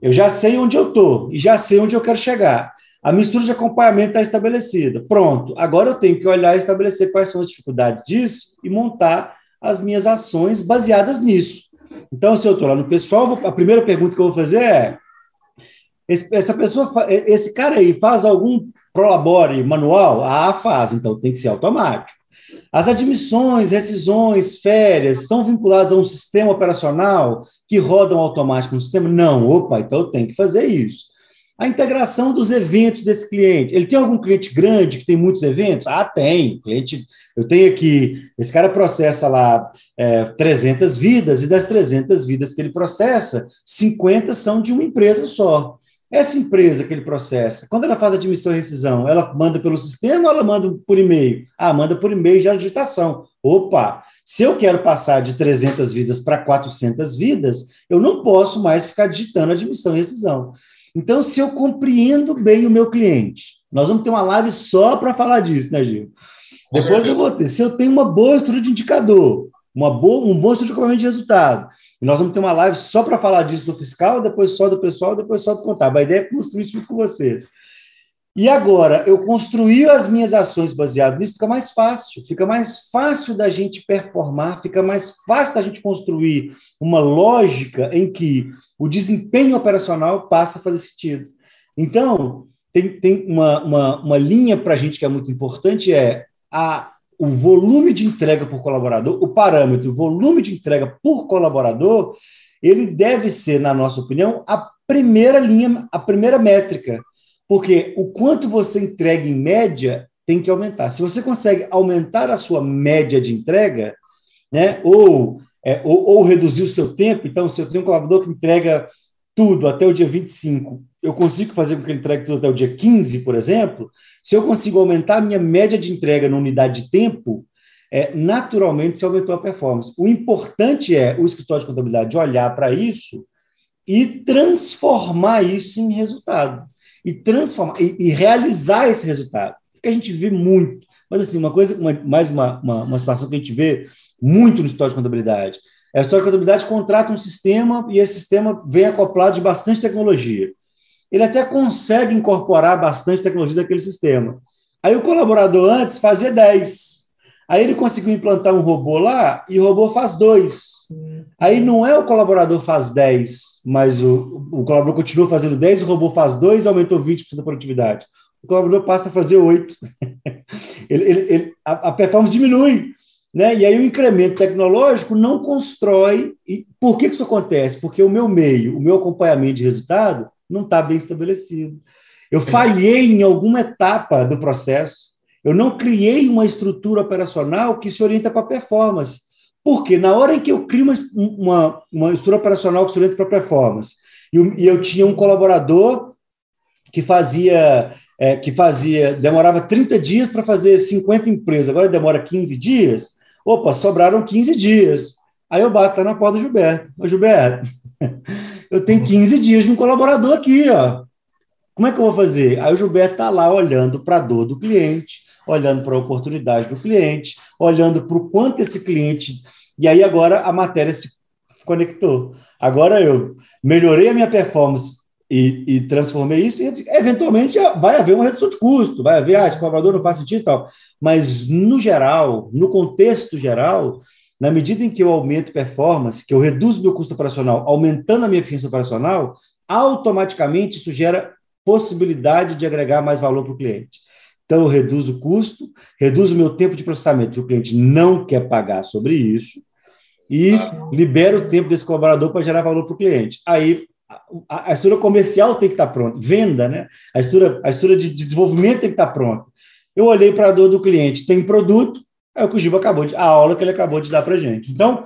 eu já sei onde eu estou e já sei onde eu quero chegar. A mistura de acompanhamento está estabelecida. Pronto. Agora eu tenho que olhar e estabelecer quais são as dificuldades disso e montar as minhas ações baseadas nisso. Então, se eu estou lá no pessoal, a primeira pergunta que eu vou fazer é: essa pessoa, esse cara aí faz algum prolabore manual? Ah, faz, então tem que ser automático. As admissões, rescisões, férias estão vinculadas a um sistema operacional que rodam automático no sistema? Não. Opa, então eu tenho que fazer isso. A integração dos eventos desse cliente. Ele tem algum cliente grande que tem muitos eventos? Ah, tem. Cliente, eu tenho aqui, esse cara processa lá é, 300 vidas, e das 300 vidas que ele processa, 50 são de uma empresa só. essa empresa que ele processa, quando ela faz admissão e rescisão, ela manda pelo sistema ou ela manda por e-mail? Ah, manda por e-mail já digitação. Opa, se eu quero passar de 300 vidas para 400 vidas, eu não posso mais ficar digitando admissão e rescisão. Então, se eu compreendo bem o meu cliente, nós vamos ter uma live só para falar disso, né, Gil? Depois eu vou ter. Se eu tenho uma boa estrutura de indicador, uma boa, um bom estudo de acompanhamento de resultado. E nós vamos ter uma live só para falar disso do fiscal, depois só do pessoal, depois só do contábil. A ideia é construir isso com vocês. E agora, eu construí as minhas ações baseado nisso, fica mais fácil, fica mais fácil da gente performar, fica mais fácil da gente construir uma lógica em que o desempenho operacional passa a fazer sentido. Então, tem, tem uma, uma, uma linha para a gente que é muito importante, é a o volume de entrega por colaborador, o parâmetro, o volume de entrega por colaborador, ele deve ser, na nossa opinião, a primeira linha, a primeira métrica, porque o quanto você entrega em média tem que aumentar. Se você consegue aumentar a sua média de entrega, né, ou, é, ou, ou reduzir o seu tempo, então, se eu tenho um colaborador que entrega tudo até o dia 25, eu consigo fazer com que ele entregue tudo até o dia 15, por exemplo, se eu consigo aumentar a minha média de entrega na unidade de tempo, é, naturalmente se aumentou a performance. O importante é o escritório de contabilidade olhar para isso e transformar isso em resultado. E transformar e, e, realizar esse resultado. Que a gente vê muito. Mas assim, uma coisa, uma, mais uma, uma, uma situação que a gente vê muito no escritório de contabilidade. É, a história de contabilidade contrata um sistema e esse sistema vem acoplado de bastante tecnologia ele até consegue incorporar bastante tecnologia daquele sistema. Aí o colaborador antes fazia 10. Aí ele conseguiu implantar um robô lá e o robô faz 2. Aí não é o colaborador faz 10, mas o, o colaborador continua fazendo 10, o robô faz 2 e aumentou 20% da produtividade. O colaborador passa a fazer 8. ele, ele, ele, a, a performance diminui. Né? E aí o incremento tecnológico não constrói. E por que, que isso acontece? Porque o meu meio, o meu acompanhamento de resultado, não está bem estabelecido. Eu falhei em alguma etapa do processo. Eu não criei uma estrutura operacional que se orienta para performance. Porque na hora em que eu crio uma, uma, uma estrutura operacional que se orienta para performance, e eu, e eu, tinha um colaborador que fazia, é, que fazia, demorava 30 dias para fazer 50 empresas, agora demora 15 dias, opa, sobraram 15 dias. Aí eu bato na porta do Gilberto. Ô, Gilberto, eu tenho 15 dias de um colaborador aqui, ó. Como é que eu vou fazer? Aí o Gilberto está lá olhando para a dor do cliente, olhando para a oportunidade do cliente, olhando para o quanto esse cliente. E aí agora a matéria se conectou. Agora eu melhorei a minha performance e, e transformei isso, e eventualmente vai haver uma redução de custo, vai haver, ah, esse colaborador não faz sentido e tal. Mas, no geral, no contexto geral, na medida em que eu aumento performance, que eu reduzo meu custo operacional, aumentando a minha eficiência operacional, automaticamente isso gera possibilidade de agregar mais valor para o cliente. Então, eu reduzo o custo, reduzo o meu tempo de processamento, que o cliente não quer pagar sobre isso, e libero o tempo desse colaborador para gerar valor para o cliente. Aí, a, a, estrutura comercial tem que estar pronta, venda, né? A estrutura, a estrutura de desenvolvimento tem que estar pronta. Eu olhei para a dor do cliente, tem produto, é o que o Giba acabou de, a aula que ele acabou de dar para gente. Então,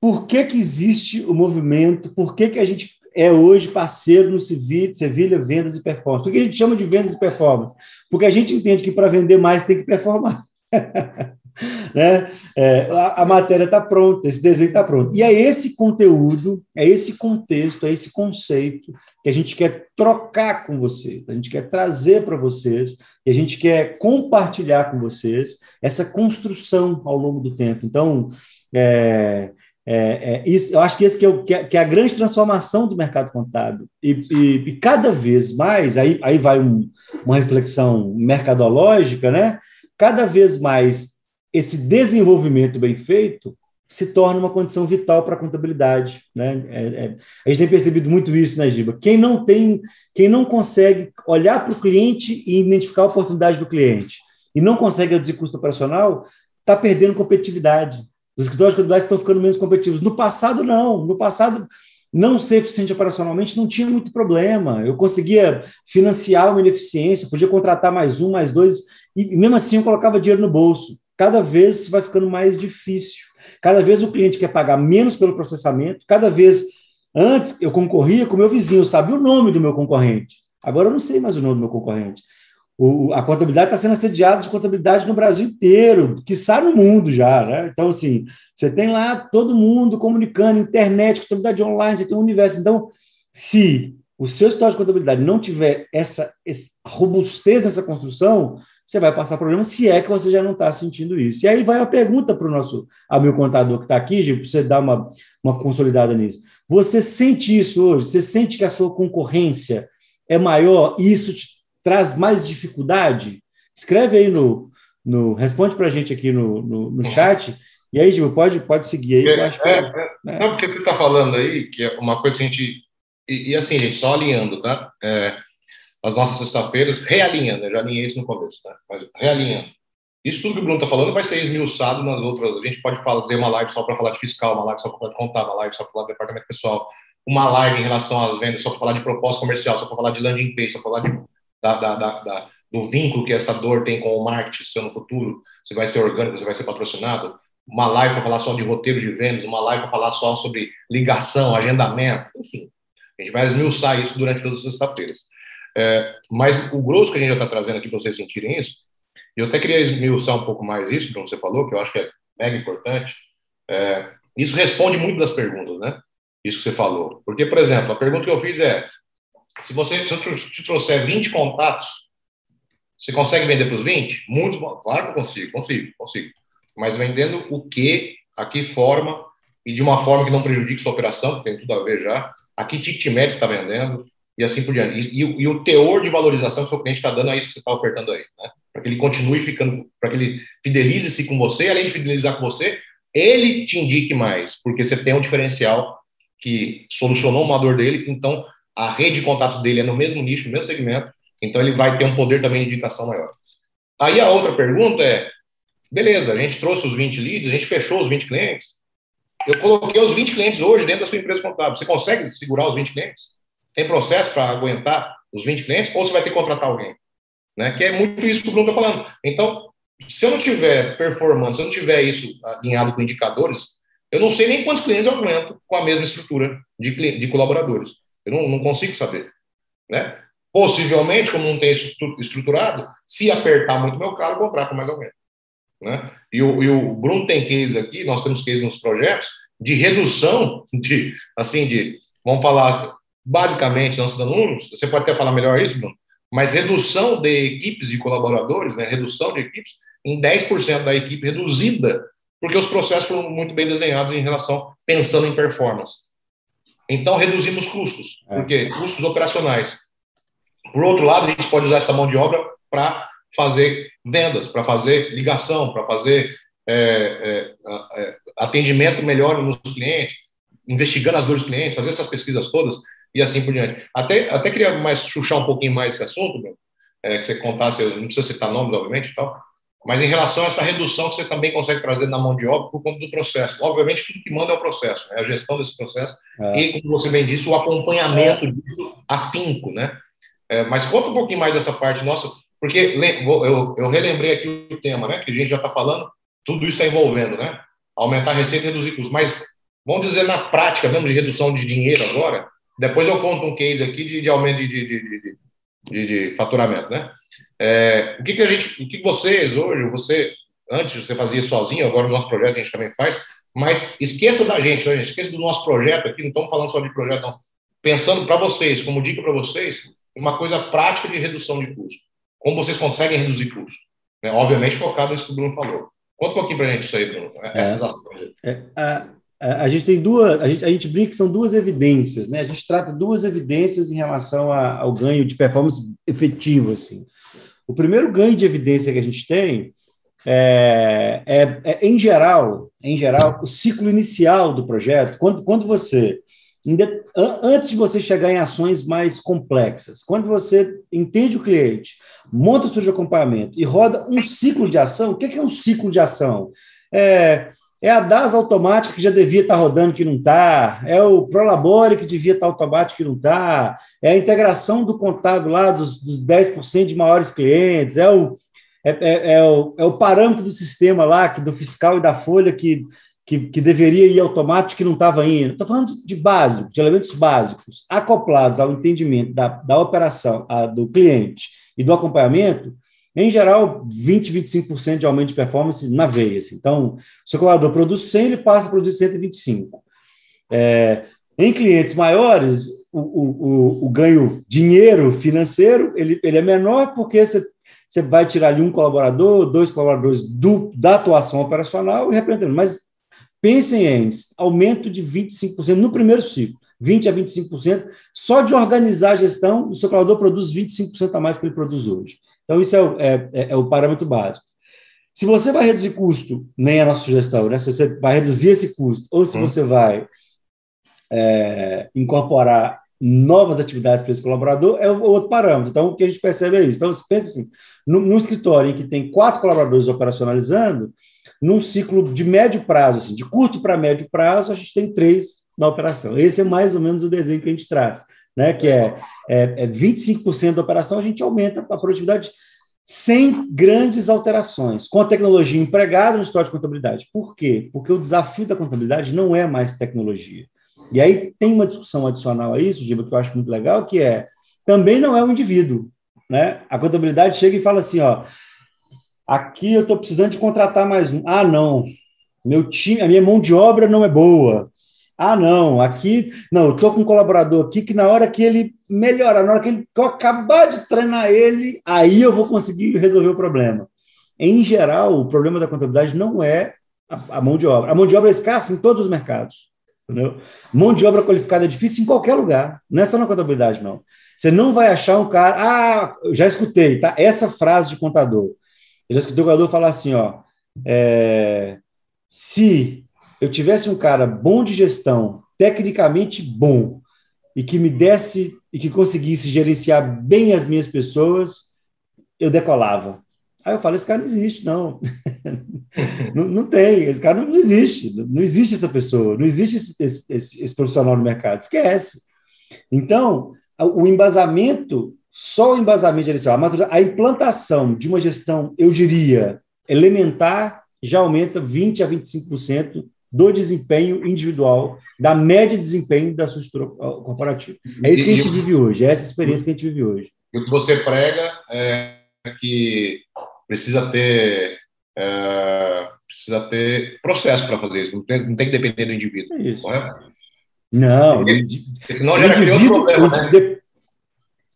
por que que existe o movimento? Por que que a gente é hoje parceiro no Civil, Sevilha Vendas e Performance? Por que a gente chama de vendas e performance? Porque a gente entende que para vender mais tem que performar. né? É, a, a, matéria está pronta, esse desenho está pronto. E é esse conteúdo, é esse contexto, é esse conceito que a gente quer trocar com vocês, a gente quer trazer para vocês, e a gente quer compartilhar com vocês essa construção ao longo do tempo. Então, é, é, é, isso, eu acho que esse que é, que, é, que é, a grande transformação do mercado contábil. E, e, e cada vez mais, aí, aí vai um, uma reflexão mercadológica, né? Cada vez mais esse desenvolvimento bem feito se torna uma condição vital para a contabilidade. Né? É, é, a gente tem percebido muito isso, né, Giba? Quem não tem, quem não consegue olhar para o cliente e identificar a oportunidade do cliente e não consegue reduzir custo operacional, está perdendo competitividade. Os escritórios contabilidade estão ficando menos competitivos. No passado, não. No passado, não ser eficiente operacionalmente não tinha muito problema. Eu conseguia financiar uma ineficiência, podia contratar mais um, mais dois, e mesmo assim eu colocava dinheiro no bolso cada vez isso vai ficando mais difícil. Cada vez o cliente quer pagar menos pelo processamento, cada vez Antes eu concorria com o meu vizinho, eu sabia o nome do meu concorrente. Agora eu não sei mais o nome do meu concorrente. O, a contabilidade está sendo assediada de contabilidade no Brasil inteiro, que sabe no mundo já. Né? Então, assim, você tem lá todo mundo comunicando, internet, contabilidade online, você tem um universo. Então, se o seu escritório de contabilidade não tiver essa, essa robustez nessa construção, você vai passar problema se é que você já não está sentindo isso. E aí vai a pergunta para o nosso amigo contador que está aqui, para você dar uma, uma consolidada nisso. Você sente isso hoje? Você sente que a sua concorrência é maior e isso te traz mais dificuldade? Escreve aí no. no responde para a gente aqui no, no, no chat. E aí, Gil, pode, pode seguir aí. É, é, é, né? Não, porque você está falando aí que é uma coisa que a gente. E, e assim, gente, só alinhando, tá? É, as nossas sexta-feiras, realinhando, eu já alinhei isso no começo, tá? Mas realinhando. Isso tudo que o Bruno está falando vai ser esmiuçado nas outras. A gente pode fazer uma live só para falar de fiscal, uma live só para falar de contar, uma live só para falar de departamento pessoal, uma live em relação às vendas só para falar de propósito comercial, só para falar de landing page, só para falar de, da, da, da, do vínculo que essa dor tem com o marketing, se no futuro, você vai ser orgânico, você vai ser patrocinado. Uma live para falar só de roteiro de vendas, uma live para falar só sobre ligação, agendamento, enfim. A gente vai esmiuçar isso durante todas as sexta-feiras. É, mas o grosso que a gente já está trazendo aqui para vocês sentirem isso, eu até queria esmiuçar um pouco mais isso, como você falou, que eu acho que é mega importante. É, isso responde muito das perguntas, né? Isso que você falou. Porque, por exemplo, a pergunta que eu fiz é: se você se eu te trouxer 20 contatos, você consegue vender para os 20? Muitos, claro que consigo, consigo, consigo. Mas vendendo o que, a que forma, e de uma forma que não prejudique sua operação, que tem tudo a ver já, a que ticket está vendendo, e assim por diante. E, e, e, o teor de valorização que o seu cliente está dando a isso que você está ofertando aí, né? Para que ele continue ficando, para que ele fidelize-se com você, além de fidelizar com você, ele te indique mais, porque você tem um diferencial que solucionou uma dor dele, então a rede de contatos dele é no mesmo nicho, no mesmo segmento, então ele vai ter um poder também de indicação maior. Aí a outra pergunta é, beleza, a gente trouxe os 20 leads, a gente fechou os 20 clientes, eu coloquei os 20 clientes hoje dentro da sua empresa contábil, você consegue segurar os 20 clientes? Tem processo para aguentar os 20 clientes ou você vai ter que contratar alguém? Né? Que é muito isso que o Bruno está falando. Então, se eu não tiver performance, se eu não tiver isso alinhado com indicadores, eu não sei nem quantos clientes eu aguento com a mesma estrutura de, de colaboradores. Eu não, não consigo saber. Né? Possivelmente, como não tem estruturado, se apertar muito meu carro, contrato mais alguém. Né? E, o, e o Bruno tem case aqui, nós temos case nos projetos, de redução de, assim, de, vamos falar, basicamente, nossos alunos, você pode até falar melhor isso, Bruno, mas redução de equipes de colaboradores, né, redução de equipes em 10% da equipe reduzida, porque os processos foram muito bem desenhados em relação, pensando em performance. Então, reduzimos custos, é. porque custos operacionais. Por outro lado, a gente pode usar essa mão de obra para fazer vendas, para fazer ligação, para fazer é, é, é, atendimento melhor nos clientes, investigando as dores dos clientes, fazer essas pesquisas todas e assim por diante. Até, até queria mais chuchar um pouquinho mais esse assunto, meu, é, que você contasse, não precisa citar nomes, obviamente, e tal, mas em relação a essa redução que você também consegue trazer na mão de obra por conta do processo. Obviamente, tudo que manda é o processo, né? a gestão desse processo é. e, como você bem disse, o acompanhamento é. disso afinco, né? É, mas conta um pouquinho mais dessa parte nossa, porque eu, eu relembrei aqui o tema, né? Que a gente já está falando, tudo isso está envolvendo, né? Aumentar a receita e reduzir custos. Mas, vamos dizer, na prática mesmo, de redução de dinheiro agora, depois eu conto um case aqui de, de aumento de, de, de, de, faturamento, né? É, o que, que a gente, o que vocês hoje, você, antes você fazia sozinho, agora no nosso projeto a gente também faz, mas esqueça da gente, né, gente? Esqueça do nosso projeto aqui, não estamos falando só de projeto, não. Pensando para vocês, como dica para vocês, uma coisa prática de redução de custo. Como vocês conseguem reduzir custos? Né? Obviamente focado nisso que o Bruno falou. Conta um pouquinho para a gente isso aí, Bruno, é, essas ações. É, a, a gente tem duas, a gente, a gente brinca que são duas evidências, né? A gente trata duas evidências em relação a, ao ganho de performance efetivo, assim. O primeiro ganho de evidência que a gente tem é, é, é, em geral, em geral, o ciclo inicial do projeto, quando, quando você, antes de você chegar em ações mais complexas, quando você entende o cliente, monta o de acompanhamento e roda um ciclo de ação, o que é um ciclo de ação? É, é a DAS automática que já devia estar rodando que não está, é o Prolabore que devia estar automático que não está, é a integração do contábil lá dos, dos 10% de maiores clientes, é o, é, é, é, o, é o parâmetro do sistema lá, que, do fiscal e da folha, que que, que deveria ir automático que não estava indo. Estou falando de básico, de elementos básicos, acoplados ao entendimento da, da operação a, do cliente e do acompanhamento, em geral, 20, 25% de aumento de performance na veia. Assim. Então, se o colaborador produz 100, ele passa a produzir 125. É, em clientes maiores, o, o, o, ganho dinheiro financeiro ele, ele é menor porque você, você vai tirar ali um colaborador, dois colaboradores do, da atuação operacional e representando. Mas pensem em aumento de 25% no primeiro ciclo. 20% a 25%, só de organizar a gestão, o seu colaborador produz 25% a mais que ele produz hoje. Então, isso é, é, é, é, o parâmetro básico. Se você vai reduzir custo, nem a nossa sugestão, né? se você vai reduzir esse custo, ou se hum. você vai é, incorporar novas atividades para esse colaborador, é o outro parâmetro. Então, o que a gente percebe é isso. Então, você pensa assim, no, no escritório em que tem quatro colaboradores operacionalizando, num ciclo de médio prazo, assim, de curto para médio prazo, a gente tem três na operação. Esse é mais ou menos o desenho que a gente traz né, que é, é, é 25% da operação, a gente aumenta a produtividade sem grandes alterações, com a tecnologia empregada no história de contabilidade. Por quê? Porque o desafio da contabilidade não é mais tecnologia. E aí tem uma discussão adicional a isso, Giba, que eu acho muito legal, que é também não é o indivíduo. Né? A contabilidade chega e fala assim: ó, aqui eu estou precisando de contratar mais um. Ah, não, meu time, a minha mão de obra não é boa. Ah, não, aqui, não, eu estou com um colaborador aqui que na hora que ele melhorar, na hora que, ele, que eu acabar de treinar ele, aí eu vou conseguir resolver o problema. Em geral, o problema da contabilidade não é a, a mão de obra. A mão de obra é escassa em todos os mercados. Entendeu? Mão de obra qualificada é difícil em qualquer lugar, não é só na contabilidade, não. Você não vai achar um cara. Ah, já escutei, tá? Essa frase de contador. Eu já escutei o contador falar assim: ó, é, se eu tivesse um cara bom de gestão, tecnicamente bom, e que me desse e que conseguisse gerenciar bem as minhas pessoas, eu decolava. Aí eu falo, esse cara não existe, não. não, não, tem, esse cara não, não, existe. Não existe essa pessoa, não existe esse, esse, esse, esse profissional no mercado. Esquece. Então, o embasamento, só o embasamento gerencial, a, a implantação de uma gestão, eu diria, elementar, já aumenta 20% a 25% do desempenho individual, da média de desempenho da sua estrutura corporativa. É isso que a gente vive hoje, é essa experiência que a gente vive hoje. E o que você prega é que precisa ter é, precisa ter processo para fazer isso, não tem, não tem que depender do indivíduo. É isso. Correto? Não, Porque, senão já criou problema, né? de,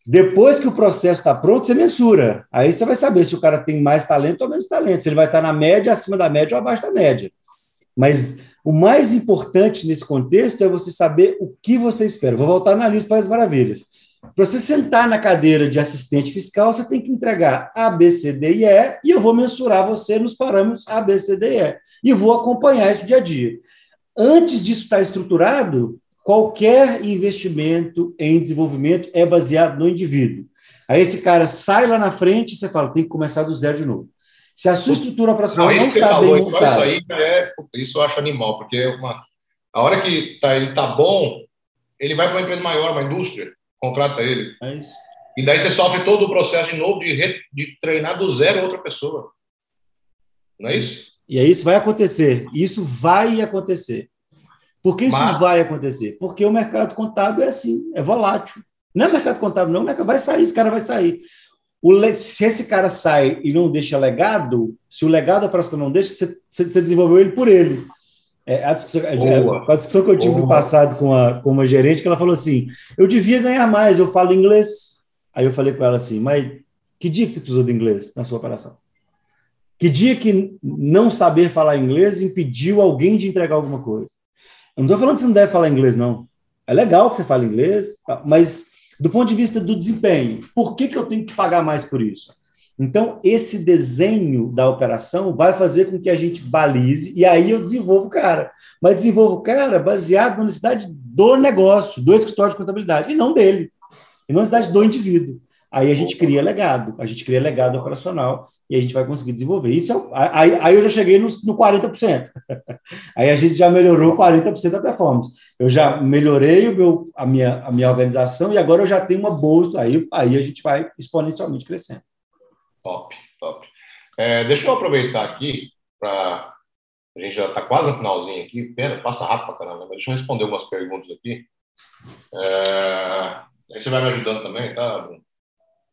depois que o processo está pronto, você mensura. Aí você vai saber se o cara tem mais talento ou menos talento, se ele vai estar na média, acima da média ou abaixo da média. Mas o mais importante nesse contexto é você saber o que você espera. Vou voltar na lista para as maravilhas. Para você sentar na cadeira de assistente fiscal, você tem que entregar A, B, C, D e E, e eu vou mensurar você nos parâmetros A, B, C, D e E. E vou acompanhar isso dia a dia. Antes disso estar estruturado, qualquer investimento em desenvolvimento é baseado no indivíduo. Aí esse cara sai lá na frente e você fala, tem que começar do zero de novo. Se a sua estrutura operacional não está bem montada... Isso aí é, isso eu acho animal, porque é uma, a hora que tá, ele está bom, ele vai para uma empresa maior, uma indústria, contrata ele. É isso. E daí você sofre todo o processo de novo de, re, de treinar do zero outra pessoa. Não é isso? E aí isso vai acontecer. Isso vai acontecer. Por que isso Mas... vai acontecer? Porque o mercado contábil é assim, é volátil. Não é mercado contábil, não, o mercado vai sair, esse cara vai sair. O, se esse cara sai e não deixa legado, se o legado operacional não deixa, você, você desenvolveu ele por ele. É, a, discussão, é, a discussão que eu tive Boa. no passado com, a, com uma gerente, que ela falou assim: eu devia ganhar mais, eu falo inglês. Aí eu falei com ela assim: mas que dia que você precisou de inglês na sua operação? Que dia que não saber falar inglês impediu alguém de entregar alguma coisa? Eu não estou falando que você não deve falar inglês, não. É legal que você fale inglês, mas do ponto de vista do desempenho, por que, que eu tenho que pagar mais por isso? Então, esse desenho da operação vai fazer com que a gente balize, e aí eu desenvolvo o cara. Mas desenvolvo o cara baseado na necessidade do negócio, do escritório de contabilidade, e não dele, e na necessidade do indivíduo. Aí a gente cria legado, a gente cria legado operacional e a gente vai conseguir desenvolver. Isso é, aí, aí eu já cheguei no, no 40%. aí a gente já melhorou 40% da performance. Eu já melhorei o meu, a, minha, a minha organização e agora eu já tenho uma boa. Aí, aí a gente vai exponencialmente crescendo. Top, top. É, deixa eu aproveitar aqui para A gente já está quase no finalzinho aqui, pena, passa rápido para caramba, mas deixa eu responder algumas perguntas aqui. É, aí você vai me ajudando também, tá, Bruno?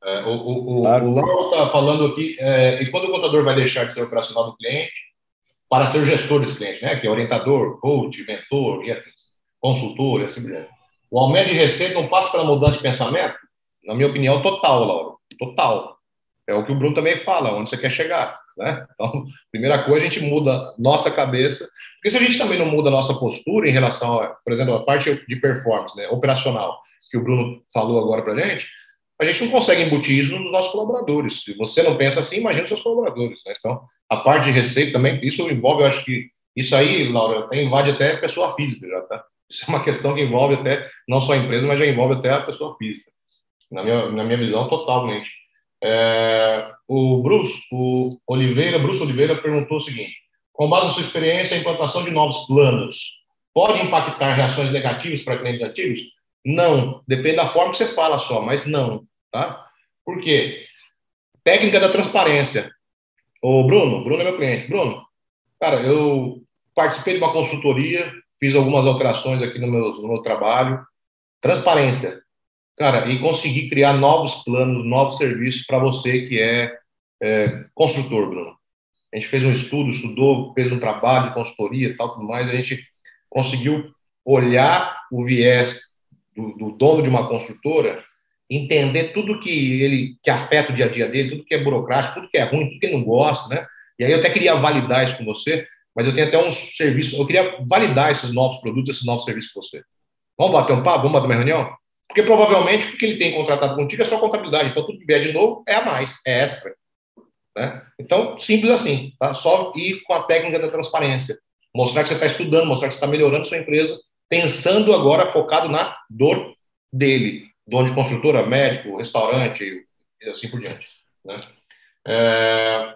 É, o, o, claro. o Lauro está falando aqui, é, e quando o contador vai deixar de ser operacional do cliente para ser gestor desse cliente, né? Que é orientador, coach, mentor, e afins, consultor e assim por diante. O aumento de receita não passa pela mudança de pensamento? Na minha opinião, total, Lauro. Total. É o que o Bruno também fala, onde você quer chegar. Né? Então, primeira coisa, a gente muda nossa cabeça, porque se a gente também não muda nossa postura em relação, a, por exemplo, a parte de performance, né, operacional, que o Bruno falou agora para a gente, a gente não consegue embutir isso nos nossos colaboradores. Se você não pensa assim, imagina os seus colaboradores. Né? Então, a parte de receita também, isso envolve, eu acho que isso aí, Laura, até invade até a pessoa física já, tá? Isso é uma questão que envolve até não só a empresa, mas já envolve até a pessoa física. Na minha, na minha visão, totalmente. É, o Bruce, o Oliveira, Bruce Oliveira perguntou o seguinte: com base na sua experiência, a implantação de novos planos pode impactar reações negativas para clientes antigos? Não, depende da forma que você fala só, mas não, tá? Por quê? Técnica da transparência. O Bruno, Bruno é meu cliente. Bruno, cara, eu participei de uma consultoria, fiz algumas alterações aqui no meu, no meu trabalho. Transparência. Cara, e conseguir criar novos planos, novos serviços para você que é, é, construtor, Bruno. A gente fez um estudo, estudou, fez um trabalho de consultoria tal, tudo mais. A gente conseguiu olhar o viés do, do, dono de uma construtora, entender tudo que ele que afeta o dia a dia dele, tudo que é burocrático, tudo que é ruim, tudo que ele não gosta, né? E aí eu até queria validar isso com você, mas eu tenho até uns serviços, eu queria validar esses novos produtos, esses novos serviços com você. Vamos bater um papo? Vamos bater uma reunião? Porque provavelmente o que ele tem contratado contigo é só contabilidade. Então, tudo que vier de novo é a mais, é extra. Né? Então, simples assim. Tá? Só ir com a técnica da transparência. Mostrar que você está estudando, mostrar que você está melhorando sua empresa, pensando agora focado na dor dele. Dono de construtora, médico, restaurante e assim por diante. Né? É...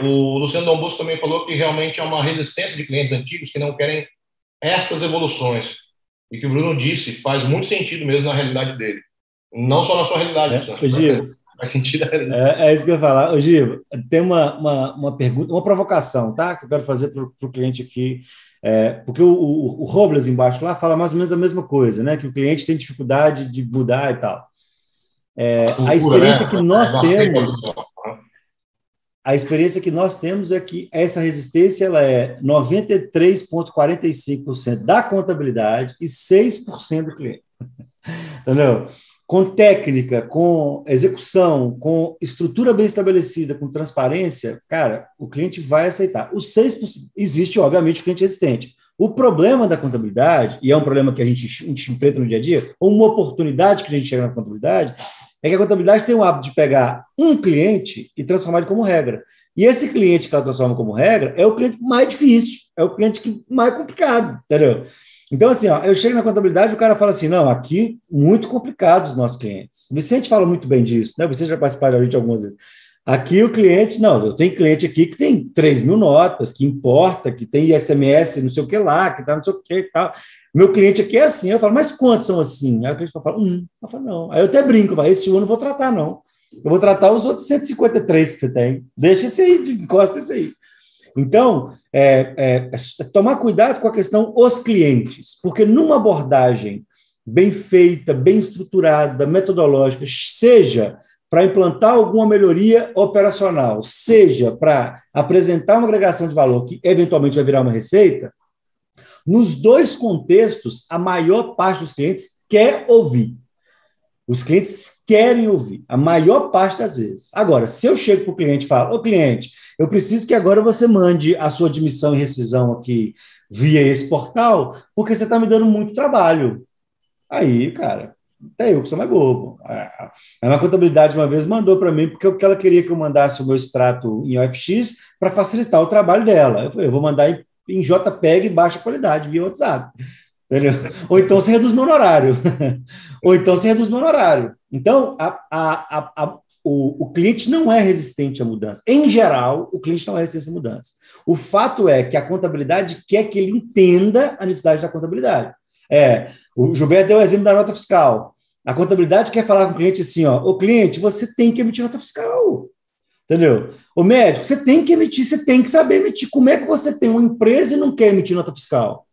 O Luciano Dombus também falou que realmente é uma resistência de clientes antigos que não querem essas evoluções e que o Bruno disse faz muito sentido mesmo na realidade dele. Não só na sua realidade, é, Gil, faz sentido é, é, isso que eu ia falar. Ô, Gil, tem uma, uma, uma pergunta, uma provocação, tá? Que eu quero fazer para o cliente aqui. É, porque o, o, o Robles embaixo lá fala mais ou menos a mesma coisa, né? Que o cliente tem dificuldade de mudar e tal. É, a, experiência né? que nós temos a experiência que nós temos é que essa resistência ela é 93,45% da contabilidade e 6% do cliente. Entendeu? Com técnica, com execução, com estrutura bem estabelecida, com transparência, cara, o cliente vai aceitar. Os 6% existe, obviamente, o cliente resistente. O problema da contabilidade, e é um problema que a gente, a gente enfrenta no dia a dia, ou uma oportunidade que a gente chega na contabilidade, é que a contabilidade tem o hábito de pegar um cliente e transformar ele como regra. E esse cliente que ela transforma como regra é o cliente mais difícil, é o cliente que mais complicado, entendeu? Então, assim, ó, eu chego na contabilidade e o cara fala assim: não, aqui, muito complicado os nossos clientes. O Vicente fala muito bem disso, né? Você já participou da gente algumas vezes. Aqui o cliente, não, eu tenho cliente aqui que tem 3 mil notas, que importa, que tem SMS, não sei o que lá, que tá não sei o que e tal. Meu cliente aqui é assim. Eu falo, mas quantos são assim? Aí o cliente fala, um. Eu falo, não. Aí eu até brinco, falo, esse um eu não vou tratar, não. Eu vou tratar os outros 153 que você tem. Deixa esse aí, encosta esse aí. Então, é, é, é tomar cuidado com a questão os clientes, porque numa abordagem bem feita, bem estruturada, metodológica, seja para implantar alguma melhoria operacional, seja para apresentar uma agregação de valor que eventualmente vai virar uma receita, nos dois contextos, a maior parte dos clientes quer ouvir. Os clientes querem ouvir, a maior parte das vezes. Agora, se eu chego para o cliente e falo, ô cliente, eu preciso que agora você mande a sua admissão e rescisão aqui via esse portal, porque você está me dando muito trabalho. Aí, cara, até eu que sou mais bobo. A contabilidade uma vez mandou para mim, porque ela queria que eu mandasse o meu extrato em OFX para facilitar o trabalho dela. Eu falei, eu vou mandar em em JPEG baixa qualidade via WhatsApp. Entendeu? Ou então você reduz meu horário. Ou então você reduz meu horário. Então, a, a, a, o, o, cliente não é resistente à mudança. Em geral, o cliente não é resistente à mudança. O fato é que a contabilidade quer que ele entenda a necessidade da contabilidade. É, o Gilberto deu o exemplo da nota fiscal. A contabilidade quer falar com o cliente assim: ó, o cliente, você tem que emitir nota fiscal. Entendeu? O médico, você tem que emitir, você tem que saber emitir. Como é que você tem uma empresa e não quer emitir nota fiscal?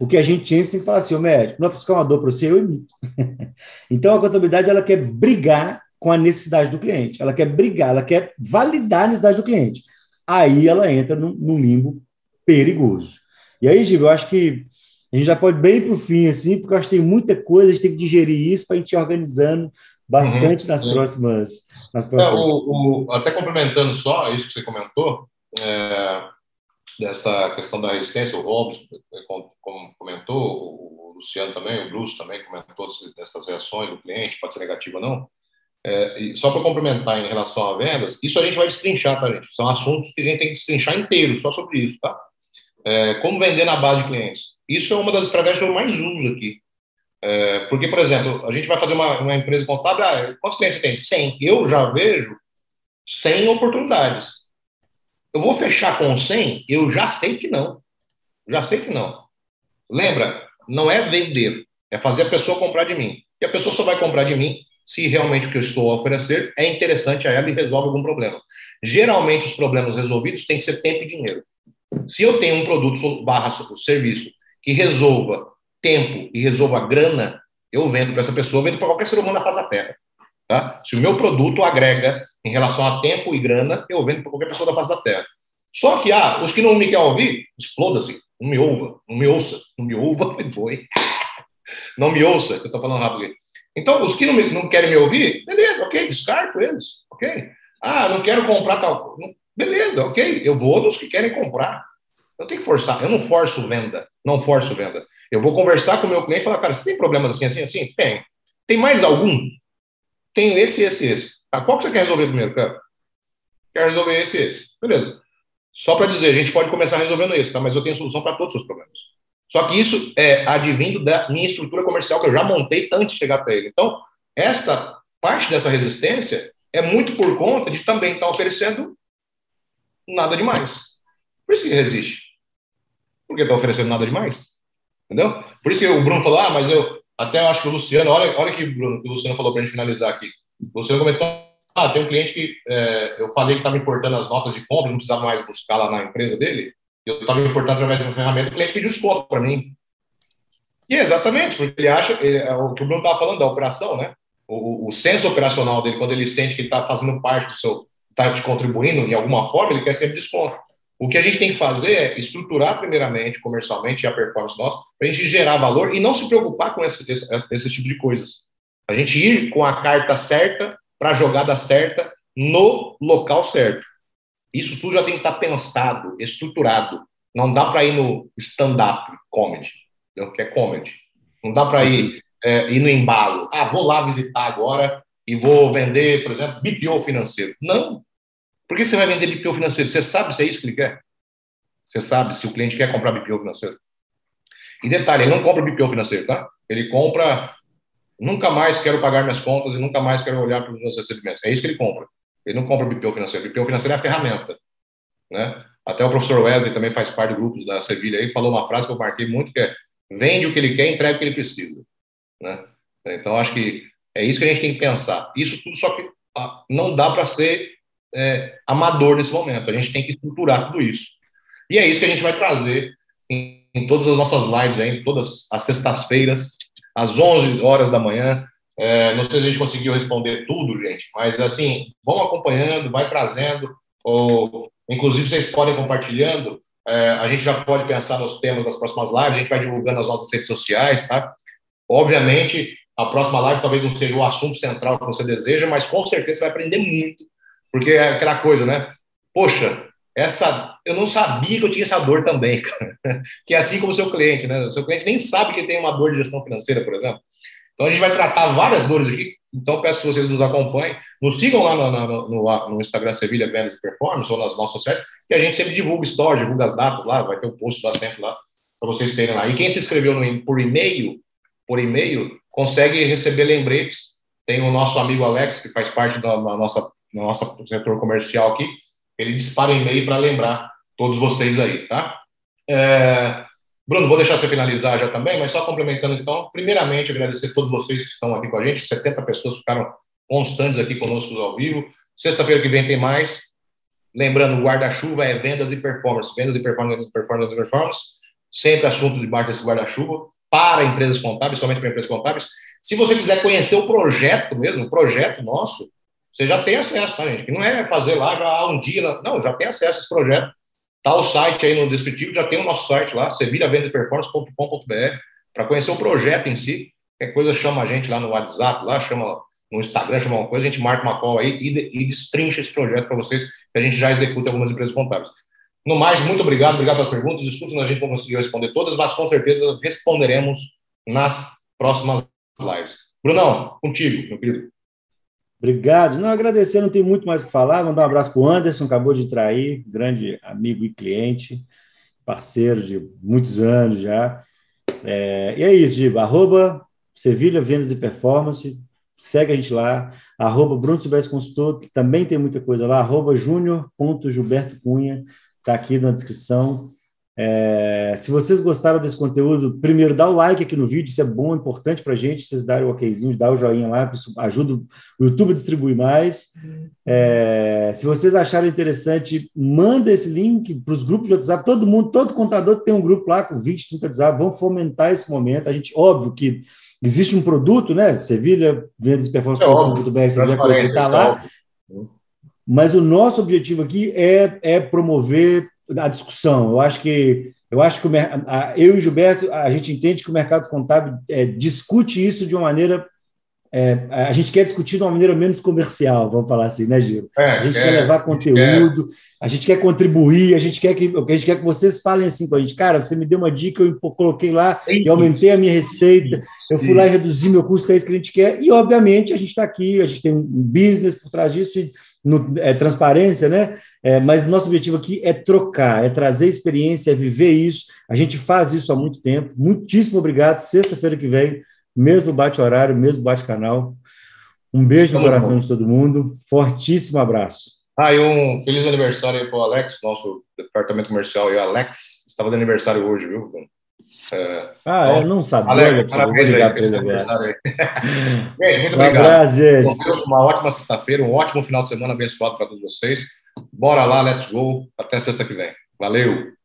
O que a gente tem que falar assim, o médico, nota fiscal é uma dor para você, eu emito. então, a contabilidade, ela quer brigar com a necessidade do cliente. Ela quer brigar, ela quer validar a necessidade do cliente. Aí ela entra num, num limbo perigoso. E aí, Gigo, eu acho que a gente já pode bem para o fim, assim, porque eu acho que tem muita coisa, a gente tem que digerir isso para a gente ir organizando bastante uhum, nas, próximas, nas próximas. É, o, o, até complementando só isso que você comentou, é, dessa questão da resistência, o Robson comentou, o Luciano também, o Bruce também comentou dessas reações do cliente, pode ser negativa ou não. É, só para complementar em relação a vendas, isso a gente vai destrinchar, tá, gente? São assuntos que a gente tem que destrinchar inteiro, só sobre isso, tá? É, como vender na base de clientes. Isso é uma das estratégias que eu mais uso aqui. É, porque, por exemplo, a gente vai fazer uma, uma empresa contábil, ah, quantos clientes tem? 100. Eu já vejo 100 oportunidades. Eu vou fechar com 100? Eu já sei que não. Já sei que não. Lembra, não é vender, é fazer a pessoa comprar de mim. E a pessoa só vai comprar de mim se realmente o que eu estou a oferecer é interessante a ela e resolve algum problema. Geralmente, os problemas resolvidos têm que ser tempo e dinheiro. Se eu tenho um produto barra serviço que resolva tempo e resolva grana, eu vendo para essa pessoa, vendo para qualquer ser humano na face da Terra. Tá? Se o meu produto agrega em relação a tempo e grana, eu vendo para qualquer pessoa da face da Terra. Só que, ah, os que não me querem ouvir, exploda-se, não me ouva, não me ouça, não me ouva, foi. Não me ouça, que eu estou falando rápido. Então, os que não, me, não querem me ouvir, beleza, ok, descarto eles, ok. Ah, não quero comprar tal coisa. Beleza, ok, eu vou nos que querem comprar. Eu tenho que forçar, eu não forço venda, não forço venda. Eu vou conversar com o meu cliente e falar, cara, você tem problemas assim, assim, assim? Tem. Tem mais algum? Tenho esse, esse, esse. Tá, qual que você quer resolver primeiro, cara? Quero resolver esse, esse. Beleza. Só para dizer, a gente pode começar resolvendo esse, tá? Mas eu tenho solução para todos os seus problemas. Só que isso é advindo da minha estrutura comercial que eu já montei antes de chegar para ele. Então, essa parte dessa resistência é muito por conta de também estar tá oferecendo nada demais. Por isso que resiste. Porque está oferecendo nada demais. Entendeu? Por isso que o Bruno falou, ah, mas eu até acho que o Luciano, olha, olha que Bruno, que o Luciano falou para a gente finalizar aqui. Luciano comentou, ah, tem um cliente que é, eu falei que estava importando as notas de compra, não precisava mais buscar lá na empresa dele, eu estava importando através de uma ferramenta, o cliente pediu desconto para mim. E é exatamente, porque ele acha, ele, é o que o Bruno estava falando da operação, né? O, o senso operacional dele, quando ele sente que ele está fazendo parte do seu, está te contribuindo em alguma forma, ele quer sempre desconto. O que a gente tem que fazer é estruturar primeiramente, comercialmente, a performance nossa, para a gente gerar valor e não se preocupar com esse, esse, esse tipo de coisas. A gente ir com a carta certa para a jogada certa no local certo. Isso tudo já tem que estar tá pensado, estruturado. Não dá para ir no stand-up comedy, que é comedy. Não dá para ir, é, ir no embalo. Ah, vou lá visitar agora e vou vender, por exemplo, BPO financeiro. Não. Por que você vai vender BPO financeiro? Você sabe se é isso que ele quer? Você sabe se o cliente quer comprar BPO financeiro? E detalhe, ele não compra BPO financeiro, tá? Ele compra nunca mais quero pagar minhas contas e nunca mais quero olhar para os meus recebimentos. É isso que ele compra. Ele não compra BPO financeiro. BPO financeiro é a ferramenta. Né? Até o professor Wesley também faz parte do grupo da Sevilha aí, falou uma frase que eu marquei muito, que é vende o que ele quer entrega o que ele precisa. Né? Então, acho que é isso que a gente tem que pensar. Isso tudo só que ah, não dá para ser é, amador nesse momento. A gente tem que estruturar tudo isso. E é isso que a gente vai trazer em, em todas as nossas lives, aí, todas as sextas-feiras, às 11 horas da manhã. É, não sei se a gente conseguiu responder tudo, gente, mas assim, vão acompanhando, vai trazendo, ou, inclusive vocês podem compartilhando. É, a gente já pode pensar nos temas das próximas lives, a gente vai divulgando nas nossas redes sociais, tá? Obviamente, a próxima live talvez não seja o assunto central que você deseja, mas com certeza você vai aprender muito, porque é aquela coisa, né? Poxa, essa eu não sabia que eu tinha essa dor também, cara. que é assim como o seu cliente, né? O seu cliente nem sabe que ele tem uma dor de gestão financeira, por exemplo. Então a gente vai tratar várias dores aqui. Então peço que vocês nos acompanhem, nos sigam lá no, no, no, no Instagram Sevilha Vendas e Performance ou nas nossas sociais, que a gente sempre divulga story, divulga as datas lá, vai ter um post sempre lá para vocês terem lá. E quem se inscreveu no, por e-mail, por e-mail, consegue receber lembretes. Tem o nosso amigo Alex, que faz parte da, da nossa, setor comercial aqui, ele dispara um e-mail para lembrar todos vocês aí, tá? É... Bruno, vou deixar você finalizar já também, mas só complementando então, primeiramente agradecer a todos vocês que estão aqui com a gente, 70 pessoas ficaram constantes aqui conosco ao vivo. Sexta-feira que vem tem mais. Lembrando, o guarda-chuva é vendas e performance, vendas e performance, performance, performance. Sempre assunto debaixo desse guarda-chuva para empresas contábeis, somente para empresas contábeis. Se você quiser conhecer o projeto mesmo, o projeto nosso, você já tem acesso, tá, gente? Que não é fazer lá já um dia, não, já tem acesso a esse projeto. Tá o site aí no descritivo, já tem o nosso site lá, sevilhavendaseperformance.com.br, para conhecer o projeto em si. Qualquer coisa chama a gente lá no WhatsApp, lá chama no Instagram, chama uma coisa, a gente marca uma call aí e, e destrincha esse projeto para vocês, que a gente já executa algumas empresas contábeis. No mais, muito obrigado, obrigado pelas perguntas. Desculpe se a gente não conseguiu responder todas, mas com certeza responderemos nas próximas lives. Brunão, contigo, meu querido. Obrigado. Não, agradecer, não tem muito mais o que falar. Mandar um abraço para o Anderson, acabou de trair, grande amigo e cliente, parceiro de muitos anos já. É, e é isso, Giba. Arroba Sevilha Vendas e Performance segue a gente lá, arroba Bruno Silvestre Consultor, que também tem muita coisa lá, arroba júnior.gilberto Cunha, está aqui na descrição. É, se vocês gostaram desse conteúdo, primeiro dá o like aqui no vídeo, isso é bom, importante para a gente, vocês darem o okzinho, dar o joinha lá, isso ajuda o YouTube a distribuir mais. É, se vocês acharem interessante, manda esse link para os grupos de WhatsApp, todo mundo, todo contador tem um grupo lá com 20, 30 WhatsApp, vamos fomentar esse momento. A gente, óbvio que Existe um produto, né? Sevilha, vendas e performance.com.br, é se quiser conhecer, está lá. Mas o nosso objetivo aqui é, é promover a discussão. Eu acho que eu acho que o, eu e o Gilberto a gente entende que o mercado contábil é, discute isso de uma maneira é, a gente quer discutir de uma maneira menos comercial, vamos falar assim, né, Gil? É, a gente quer levar conteúdo, a gente quer contribuir, a gente quer que a gente quer que vocês falem assim com a gente, cara, você me deu uma dica, eu coloquei lá e aumentei a minha receita, eu fui lá e reduzi meu custo, é isso que a gente quer, e obviamente a gente está aqui, a gente tem um business por trás disso, e no, é transparência, né? É, mas nosso objetivo aqui é trocar, é trazer experiência, é viver isso. A gente faz isso há muito tempo. Muitíssimo obrigado. Sexta-feira que vem mesmo bate-horário, mesmo bate-canal. Um beijo no coração bom. de todo mundo, fortíssimo abraço. Ah, e um feliz aniversário para o Alex, nosso departamento comercial. E o Alex estava de aniversário hoje, viu? Ah, então, eu não sabia. Alex, parabéns aí, feliz aniversário aí. Bem, muito um obrigado. Abraço, gente. Uma ótima sexta-feira, um ótimo final de semana abençoado para todos vocês. Bora lá, let's go. Até sexta que vem. Valeu!